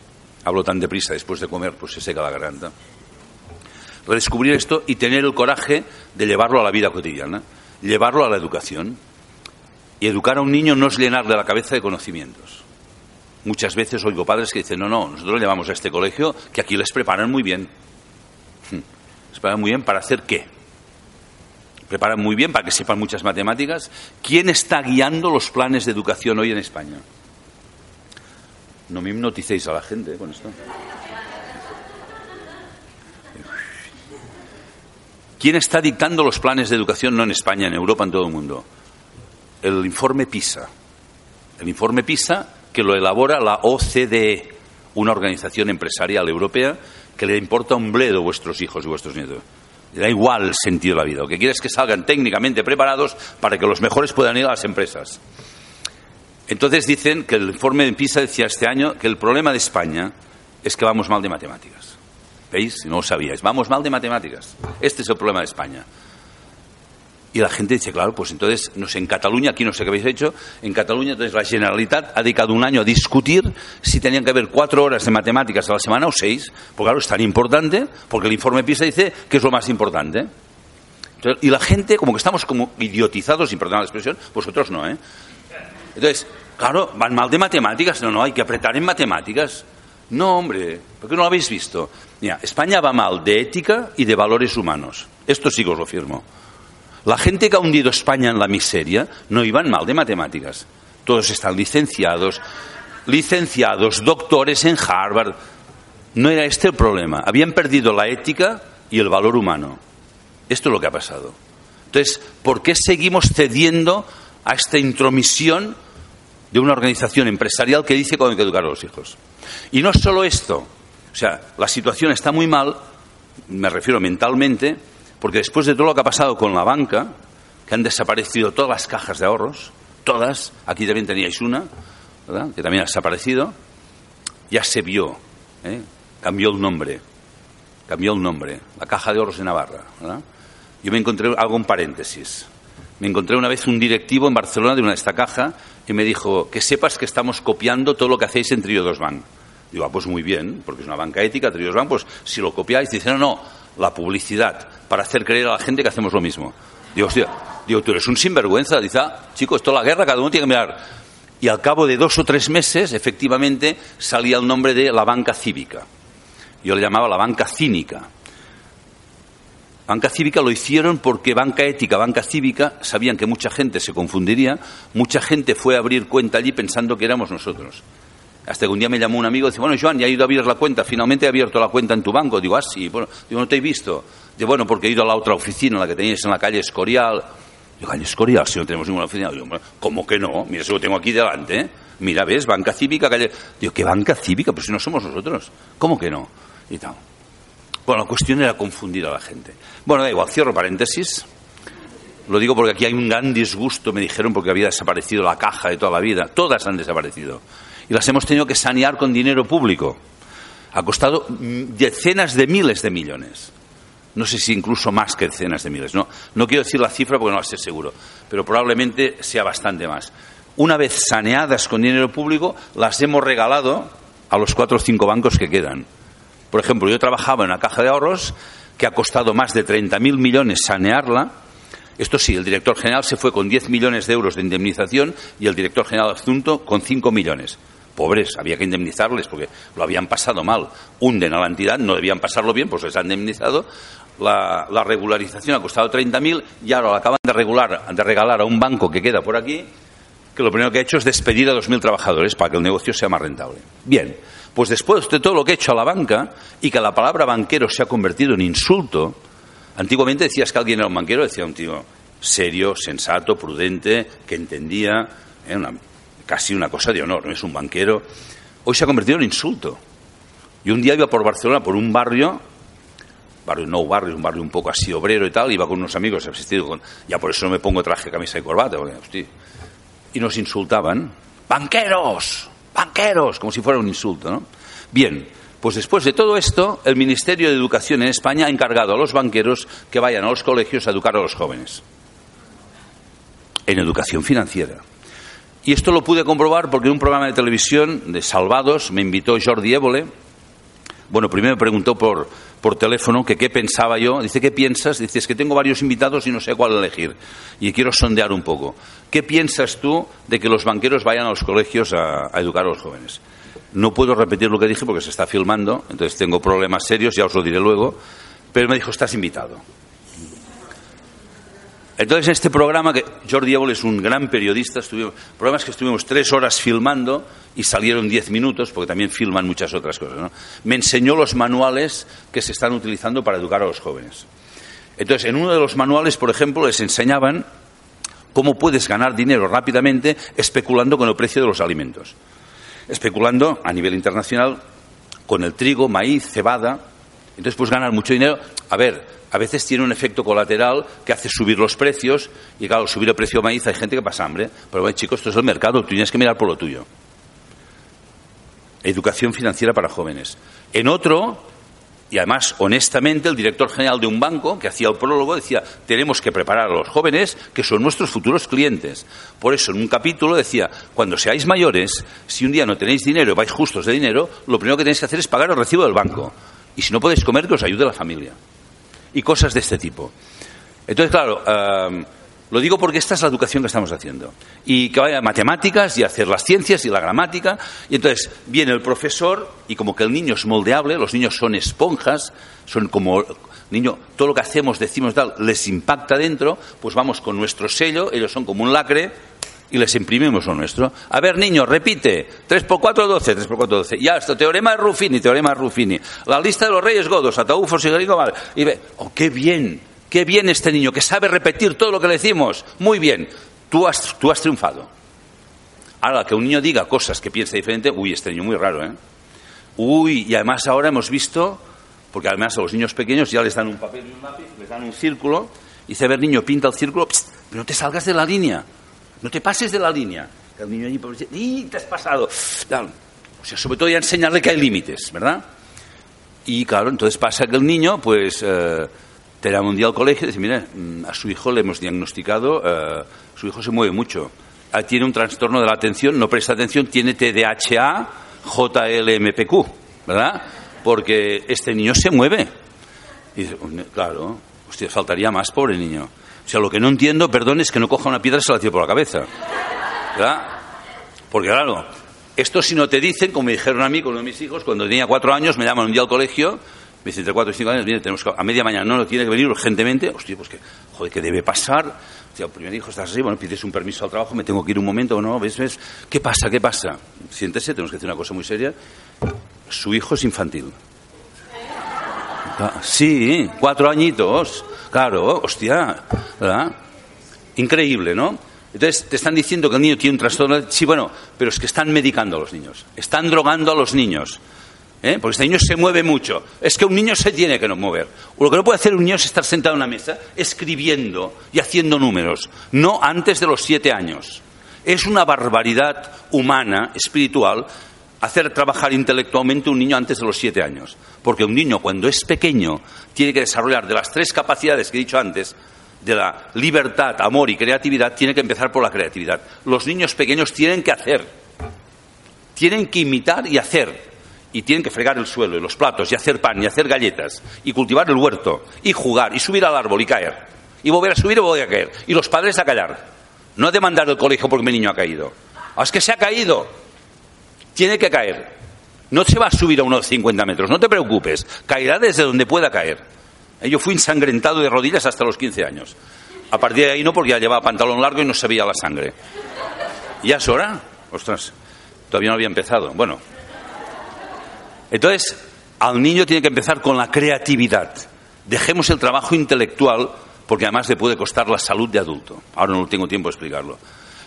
C: hablo tan deprisa después de comer, pues se seca la garganta. Redescubrir esto y tener el coraje de llevarlo a la vida cotidiana, llevarlo a la educación. Y educar a un niño no es llenarle la cabeza de conocimientos. Muchas veces oigo padres que dicen, no, no, nosotros le llevamos a este colegio que aquí les preparan muy bien preparan muy bien para hacer qué. Preparan muy bien para que sepan muchas matemáticas. ¿Quién está guiando los planes de educación hoy en España? No me hipnoticéis a la gente con esto. ¿Quién está dictando los planes de educación no en España, en Europa, en todo el mundo? El informe PISA. El informe PISA que lo elabora la OCDE, una organización empresarial europea que le importa un bledo vuestros hijos y vuestros nietos. Le da igual el sentido de la vida. Lo que quiere es que salgan técnicamente preparados para que los mejores puedan ir a las empresas. Entonces dicen que el informe de PISA decía este año que el problema de España es que vamos mal de matemáticas. ¿Veis? No lo sabíais. Vamos mal de matemáticas. Este es el problema de España. Y la gente dice, claro, pues entonces, no sé, en Cataluña, aquí no sé qué habéis hecho, en Cataluña entonces la Generalitat ha dedicado un año a discutir si tenían que haber cuatro horas de matemáticas a la semana o seis, porque claro, es tan importante, porque el informe PISA dice que es lo más importante. y la gente, como que estamos como idiotizados, sin perdonar la expresión, vosotros no, ¿eh? Entonces, claro, van mal de matemáticas. No, no, hay que apretar en matemáticas. No, hombre, ¿por qué no lo habéis visto? Mira, España va mal de ética y de valores humanos. Esto sí que os lo firmo. La gente que ha hundido España en la miseria no iban mal de matemáticas. Todos están licenciados, licenciados, doctores en Harvard. No era este el problema. Habían perdido la ética y el valor humano. Esto es lo que ha pasado. Entonces, ¿por qué seguimos cediendo a esta intromisión de una organización empresarial que dice cómo hay que educar a los hijos. Y no solo esto, o sea, la situación está muy mal, me refiero mentalmente, porque después de todo lo que ha pasado con la banca, que han desaparecido todas las cajas de ahorros, todas, aquí también teníais una, ¿verdad? que también ha desaparecido, ya se vio, ¿eh? cambió el nombre, cambió el nombre, la caja de ahorros de Navarra. Yo me encontré algo en paréntesis. Me encontré una vez un directivo en Barcelona de una de esta caja y me dijo que sepas que estamos copiando todo lo que hacéis en Triodos Bank. Digo, ah, pues muy bien, porque es una banca ética, Triodos Bank, pues si lo copiáis, dicen, no, no, la publicidad, para hacer creer a la gente que hacemos lo mismo. Digo, hostia, digo, tú eres un sinvergüenza. Dice, ah, chicos, toda la guerra, cada uno tiene que mirar. Y al cabo de dos o tres meses, efectivamente, salía el nombre de la banca cívica. Yo le llamaba la banca cínica Banca cívica lo hicieron porque banca ética, banca cívica, sabían que mucha gente se confundiría, mucha gente fue a abrir cuenta allí pensando que éramos nosotros. Hasta que un día me llamó un amigo y dice, bueno, Joan, ya he ido a abrir la cuenta, finalmente he abierto la cuenta en tu banco. Digo, ah, sí, bueno, digo, no te he visto. Digo, bueno, porque he ido a la otra oficina, la que teníais en la calle Escorial. Digo, calle Escorial, si no tenemos ninguna oficina. Digo, ¿cómo que no? Mira, eso lo tengo aquí delante, ¿eh? Mira, ¿ves? Banca cívica, calle... Digo, ¿qué banca cívica? Pues si no somos nosotros. ¿Cómo que no? Y tal. Bueno, la cuestión era confundir a la gente. Bueno, da igual, cierro paréntesis. Lo digo porque aquí hay un gran disgusto, me dijeron, porque había desaparecido la caja de toda la vida. Todas han desaparecido. Y las hemos tenido que sanear con dinero público. Ha costado decenas de miles de millones. No sé si incluso más que decenas de miles. No, no quiero decir la cifra porque no la sé seguro, pero probablemente sea bastante más. Una vez saneadas con dinero público, las hemos regalado a los cuatro o cinco bancos que quedan. Por ejemplo, yo trabajaba en una caja de ahorros que ha costado más de 30.000 millones sanearla. Esto sí, el director general se fue con 10 millones de euros de indemnización y el director general adjunto con 5 millones. Pobres, había que indemnizarles porque lo habían pasado mal. Hunden a la entidad, no debían pasarlo bien, pues les han indemnizado. La, regularización ha costado 30.000 y ahora la acaban de, regular, de regalar a un banco que queda por aquí, que lo primero que ha hecho es despedir a 2.000 trabajadores para que el negocio sea más rentable. Bien, pues después de todo lo que he hecho a la banca y que la palabra banquero se ha convertido en insulto, antiguamente decías que alguien era un banquero, decía un tío serio, sensato, prudente, que entendía, ¿eh? casi una cosa de honor, no es un banquero. Hoy se ha convertido en insulto. Y un día iba por Barcelona, por un barrio, barrio no barrio, un barrio un poco así obrero y tal, iba con unos amigos, asistido con, ya por eso no me pongo traje, camisa y corbata, y nos insultaban, banqueros, banqueros, como si fuera un insulto, ¿no? Bien, pues después de todo esto, el Ministerio de Educación en España ha encargado a los banqueros que vayan a los colegios a educar a los jóvenes. En educación financiera. Y esto lo pude comprobar porque en un programa de televisión de Salvados me invitó Jordi Évole. Bueno, primero me preguntó por, por teléfono que qué pensaba yo. Dice, ¿qué piensas? Dice, es que tengo varios invitados y no sé cuál elegir. Y quiero sondear un poco. ¿Qué piensas tú de que los banqueros vayan a los colegios a, educar a los jóvenes? No puedo repetir lo que dije porque se está filmando, entonces tengo problemas serios, ya os lo diré luego. Pero me dijo, estás invitado. Entonces, este programa, que Jordi Évole es un gran periodista, estuvimos, el que estuvimos tres horas filmando y salieron diez minutos, porque también filman muchas otras cosas. ¿no? Me enseñó los manuales que se están utilizando para educar a los jóvenes. Entonces, en uno de los manuales, por ejemplo, les enseñaban cómo puedes ganar dinero rápidamente especulando con el precio de los alimentos. Especulando a nivel internacional con el trigo, maíz, cebada, Entonces puedes ganar mucho dinero. A ver, a veces tiene un efecto colateral que hace subir los precios y claro, subir el precio de maíz hay gente que pasa hambre. Pero bueno, chicos, esto es el mercado, tú tienes que mirar por lo tuyo. Educación financiera para jóvenes. En otro, y además, honestamente, el director general de un banco que hacía el prólogo decía, tenemos que preparar a los jóvenes que son nuestros futuros clientes. Por eso, en un capítulo decía, cuando seáis mayores, si un día no tenéis dinero y vais justos de dinero, lo primero que tenéis que hacer es pagar el recibo del banco. Y si no podéis comer, que os ayude la familia. Y cosas de este tipo. Entonces, claro, eh, lo digo porque esta es la educación que estamos haciendo. Y que vaya a matemáticas y hacer las ciencias y la gramática. Y entonces viene el profesor y como que el niño es moldeable, los niños son esponjas, son como niño, todo lo que hacemos, decimos tal, les impacta dentro, pues vamos con nuestro sello, ellos son como un lacre y les imprimimos lo nuestro. A ver, niño, repite. 3 por 4, 12. 3 por 4, 12. Ya, esto, teorema de Ruffini, teorema de Ruffini. La lista de los reyes godos, Ataúfos y Garigo, vale. Y ve, oh, qué bien. Qué bien este niño, que sabe repetir todo lo que le decimos. Muy bien, tú has, tú has triunfado. Ahora, que un niño diga cosas que piensa diferente, uy, este niño muy raro, ¿eh? Uy, y además ahora hemos visto, porque además a los niños pequeños ya les dan un papel y un lápiz, les dan un círculo, y dice, a ver, niño, pinta el círculo, pero no te salgas de la línea, no te pases de la línea. El niño allí, ¡y te has pasado! O sea, sobre todo ya enseñarle que hay límites, ¿verdad? Y claro, entonces pasa que el niño, pues... Eh, te llama un día al colegio y dice, mire, mm, a su hijo le hemos diagnosticado, eh, su hijo se mueve mucho, ah, tiene un trastorno de la atención, no presta atención, tiene TDAH, JLMPQ, ¿verdad? Porque este niño se mueve. Y dice, claro, hostia, faltaría más, pobre niño. O sea, lo que no entiendo, perdón, es que no coja una piedra y se la tire por la cabeza. ¿Verdad? Porque claro, esto si no te dicen, como me dijeron a mí con uno de mis hijos, cuando tenía cuatro años, me llaman un día al colegio me dice, entre cuatro y cinco años, viene, tenemos que, a media mañana, no, no, tiene que venir urgentemente. Hostia, pues que, joder, ¿qué debe pasar? Hostia, el primer hijo estás así, bueno, pides un permiso al trabajo, me tengo que ir un momento, ¿no? ¿Ves, ves? ¿Qué pasa, qué pasa? Siéntese, tenemos que decir una cosa muy seria. Su hijo es infantil. Ah, sí, cuatro añitos, claro, hostia, ¿verdad? Increíble, ¿no? Entonces te están diciendo que el niño tiene un trastorno. Sí, bueno, pero es que están medicando a los niños, están drogando a los niños. ¿Eh? porque este niño se mueve mucho. Es que un niño se tiene que no mover. Lo que no puede hacer un niño es estar sentado en una mesa escribiendo y haciendo números, no antes de los siete años. Es una barbaridad humana, espiritual, hacer trabajar intelectualmente un niño antes de los siete años. Porque un niño cuando es pequeño tiene que desarrollar de las tres capacidades que he dicho antes, de la libertad, amor y creatividad, tiene que empezar por la creatividad. Los niños pequeños tienen que hacer, tienen que imitar y hacer. Y tienen que fregar el suelo y los platos y hacer pan y hacer galletas y cultivar el huerto y jugar y subir al árbol y caer. Y volver a subir y volver a caer. Y los padres a callar. No a demandar el colegio porque mi niño ha caído. Ah, es que se ha caído tiene que caer. No se va a subir a unos 50 metros no te preocupes. Caerá desde donde pueda caer. Eh, yo fui ensangrentado de rodillas hasta los 15 años. A partir de ahí no porque ya llevaba pantalón largo y no se veía la sangre. Ya es hora ostras todavía no había empezado. Bueno. Entonces, al niño tiene que empezar con la creatividad. Dejemos el trabajo intelectual, porque además le puede costar la salud de adulto. Ahora no tengo tiempo de explicarlo.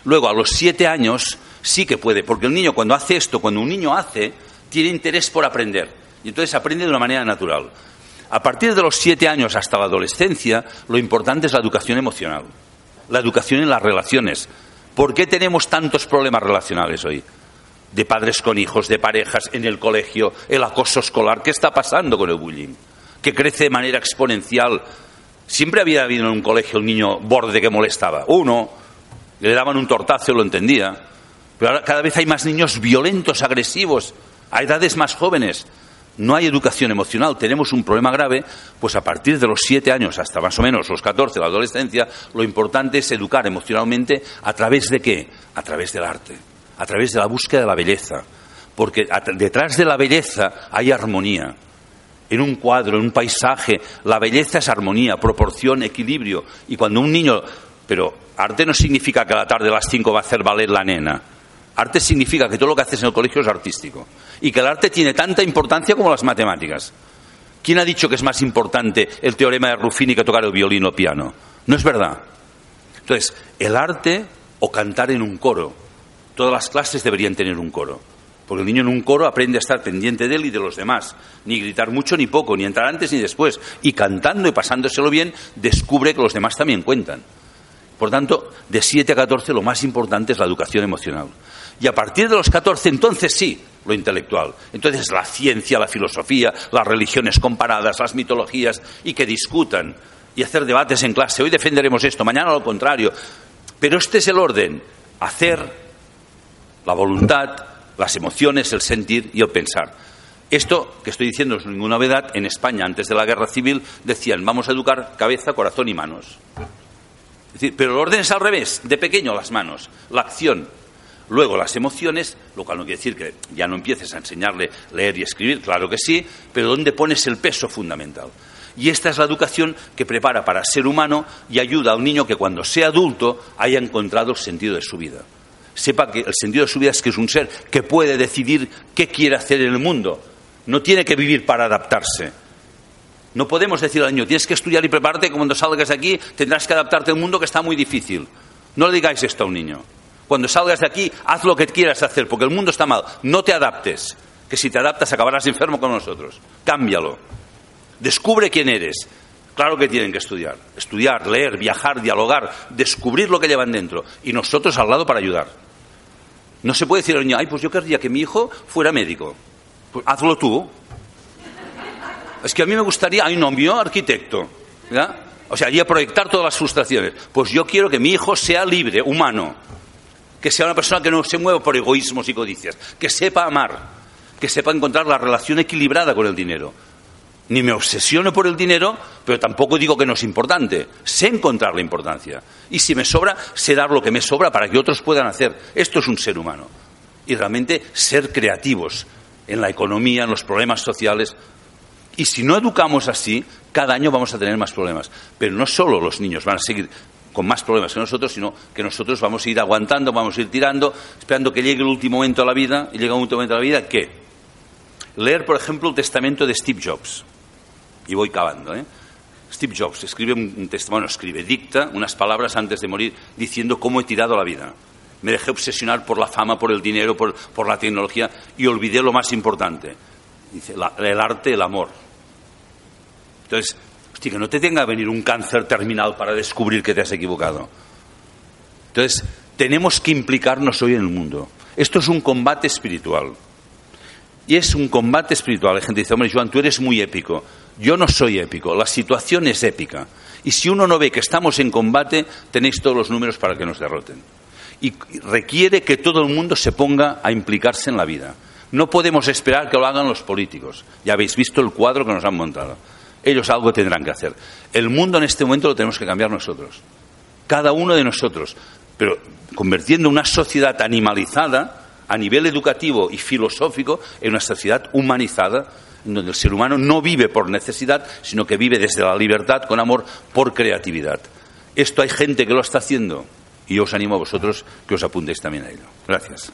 C: Luego, a los siete años, sí que puede, porque el niño cuando hace esto, cuando un niño hace, tiene interés por aprender. Y entonces aprende de una manera natural. A partir de los siete años hasta la adolescencia, lo importante es la educación emocional, la educación en las relaciones. ¿Por qué tenemos tantos problemas relacionales hoy? de padres con hijos, de parejas, en el colegio, el acoso escolar. ¿Qué está pasando con el bullying? Que crece de manera exponencial. Siempre había habido en un colegio un niño borde que molestaba. Uno, le daban un tortazo y lo entendía. Pero ahora cada vez hay más niños violentos, agresivos, a edades más jóvenes. No hay educación emocional, tenemos un problema grave, pues a partir de los siete años hasta más o menos los catorce, la adolescencia, lo importante es educar emocionalmente a través de qué? A través del arte a través de la búsqueda de la belleza, porque detrás de la belleza hay armonía. En un cuadro, en un paisaje, la belleza es armonía, proporción, equilibrio. Y cuando un niño... Pero arte no significa que a la tarde a las cinco va a hacer valer la nena. Arte significa que todo lo que haces en el colegio es artístico. Y que el arte tiene tanta importancia como las matemáticas. ¿Quién ha dicho que es más importante el teorema de Ruffini que tocar el violín o piano? No es verdad. Entonces, el arte o cantar en un coro, Todas las clases deberían tener un coro, Porque el niño en un coro aprende a estar pendiente de él y de los demás. Ni gritar mucho ni poco, ni entrar antes ni después. Y cantando y pasándoselo bien, descubre que los demás también cuentan. Por tanto, de 7 a 14 lo más importante es la educación emocional. Y a partir de los 14, entonces sí, lo intelectual. Entonces la ciencia, la filosofía, las religiones comparadas, las mitologías, y que discutan y hacer debates en clase. Hoy defenderemos esto, mañana lo contrario. Pero este es el orden. Hacer, la voluntad, las emociones, el sentir y el pensar. Esto que estoy diciendo es ninguna novedad. En España, antes de la guerra civil, decían vamos a educar cabeza, corazón y manos. pero el orden es al revés, de pequeño las manos, la acción. Luego las emociones, lo cual no quiere decir que ya no empieces a enseñarle leer y escribir, claro que sí, pero ¿dónde pones el peso fundamental? Y esta es la educación que prepara para ser humano y ayuda a un niño que cuando sea adulto haya encontrado el sentido de su vida. Sepa que el sentido de su vida es que es un ser que puede decidir qué quiere hacer en el mundo. No tiene que vivir para adaptarse. No podemos decir al niño, tienes que estudiar y prepararte que cuando salgas de aquí tendrás que adaptarte a un mundo que está muy difícil. No le digáis esto a un niño. Cuando salgas de aquí, haz lo que quieras hacer, porque el mundo está mal. No te adaptes, que si te adaptas acabarás enfermo con nosotros. Cámbialo. Descubre quién eres. Claro que tienen que estudiar. Estudiar, leer, viajar, dialogar, descubrir lo que llevan dentro. Y nosotros al lado para ayudar. No se puede decir al niño, ay, pues yo querría que mi hijo fuera médico. Pues hazlo tú. Es que a mí me gustaría, ay, no, mío arquitecto. O sea, y a proyectar todas las frustraciones. Pues yo quiero que mi hijo sea libre, humano. Que sea una persona que no se mueva por egoísmos y codicias. Que sepa amar. Que sepa encontrar la relación equilibrada con el dinero ni me obsesiono por el dinero, pero tampoco digo que no es importante. Sé encontrar la importancia. Y si me sobra, sé dar lo que me sobra para que otros puedan hacer. Esto es un ser humano. Y realmente ser creativos en la economía, en los problemas sociales. Y si no educamos así, cada año vamos a tener más problemas. Pero no solo los niños van a seguir con más problemas que nosotros, sino que nosotros vamos a ir aguantando, vamos a ir tirando, esperando que llegue el último momento de la vida, y llega un último momento de la vida, ¿qué? Leer, por ejemplo, el testamento de Steve Jobs y voy cavando. ¿eh? Steve Jobs escribe un testimonio, escribe, dicta unas palabras antes de morir diciendo cómo he tirado la vida. Me dejé obsesionar por la fama, por el dinero, por, la tecnología y olvidé lo más importante. Dice, el arte, el amor. Entonces, hostia, no te tenga que venir un cáncer terminal para descubrir que te has equivocado. Entonces, tenemos que implicarnos hoy en el mundo. Esto es un combate espiritual. Y es un combate espiritual. La gente dice, hombre, Joan, tú eres muy épico. Yo no soy épico, la situación es épica. Y si uno no ve que estamos en combate, tenéis todos los números para que nos derroten. Y requiere que todo el mundo se ponga a implicarse en la vida. No podemos esperar que lo hagan los políticos. Ya habéis visto el cuadro que nos han montado. Ellos algo tendrán que hacer. El mundo en este momento lo tenemos que cambiar nosotros. Cada uno de nosotros. Pero convirtiendo una sociedad animalizada a nivel educativo y filosófico en una sociedad humanizada donde el ser humano no vive por necesidad, sino que vive desde la libertad, con amor, por creatividad. Esto hay gente que lo está haciendo y yo os animo a vosotros que os apuntéis también a ello. Gracias.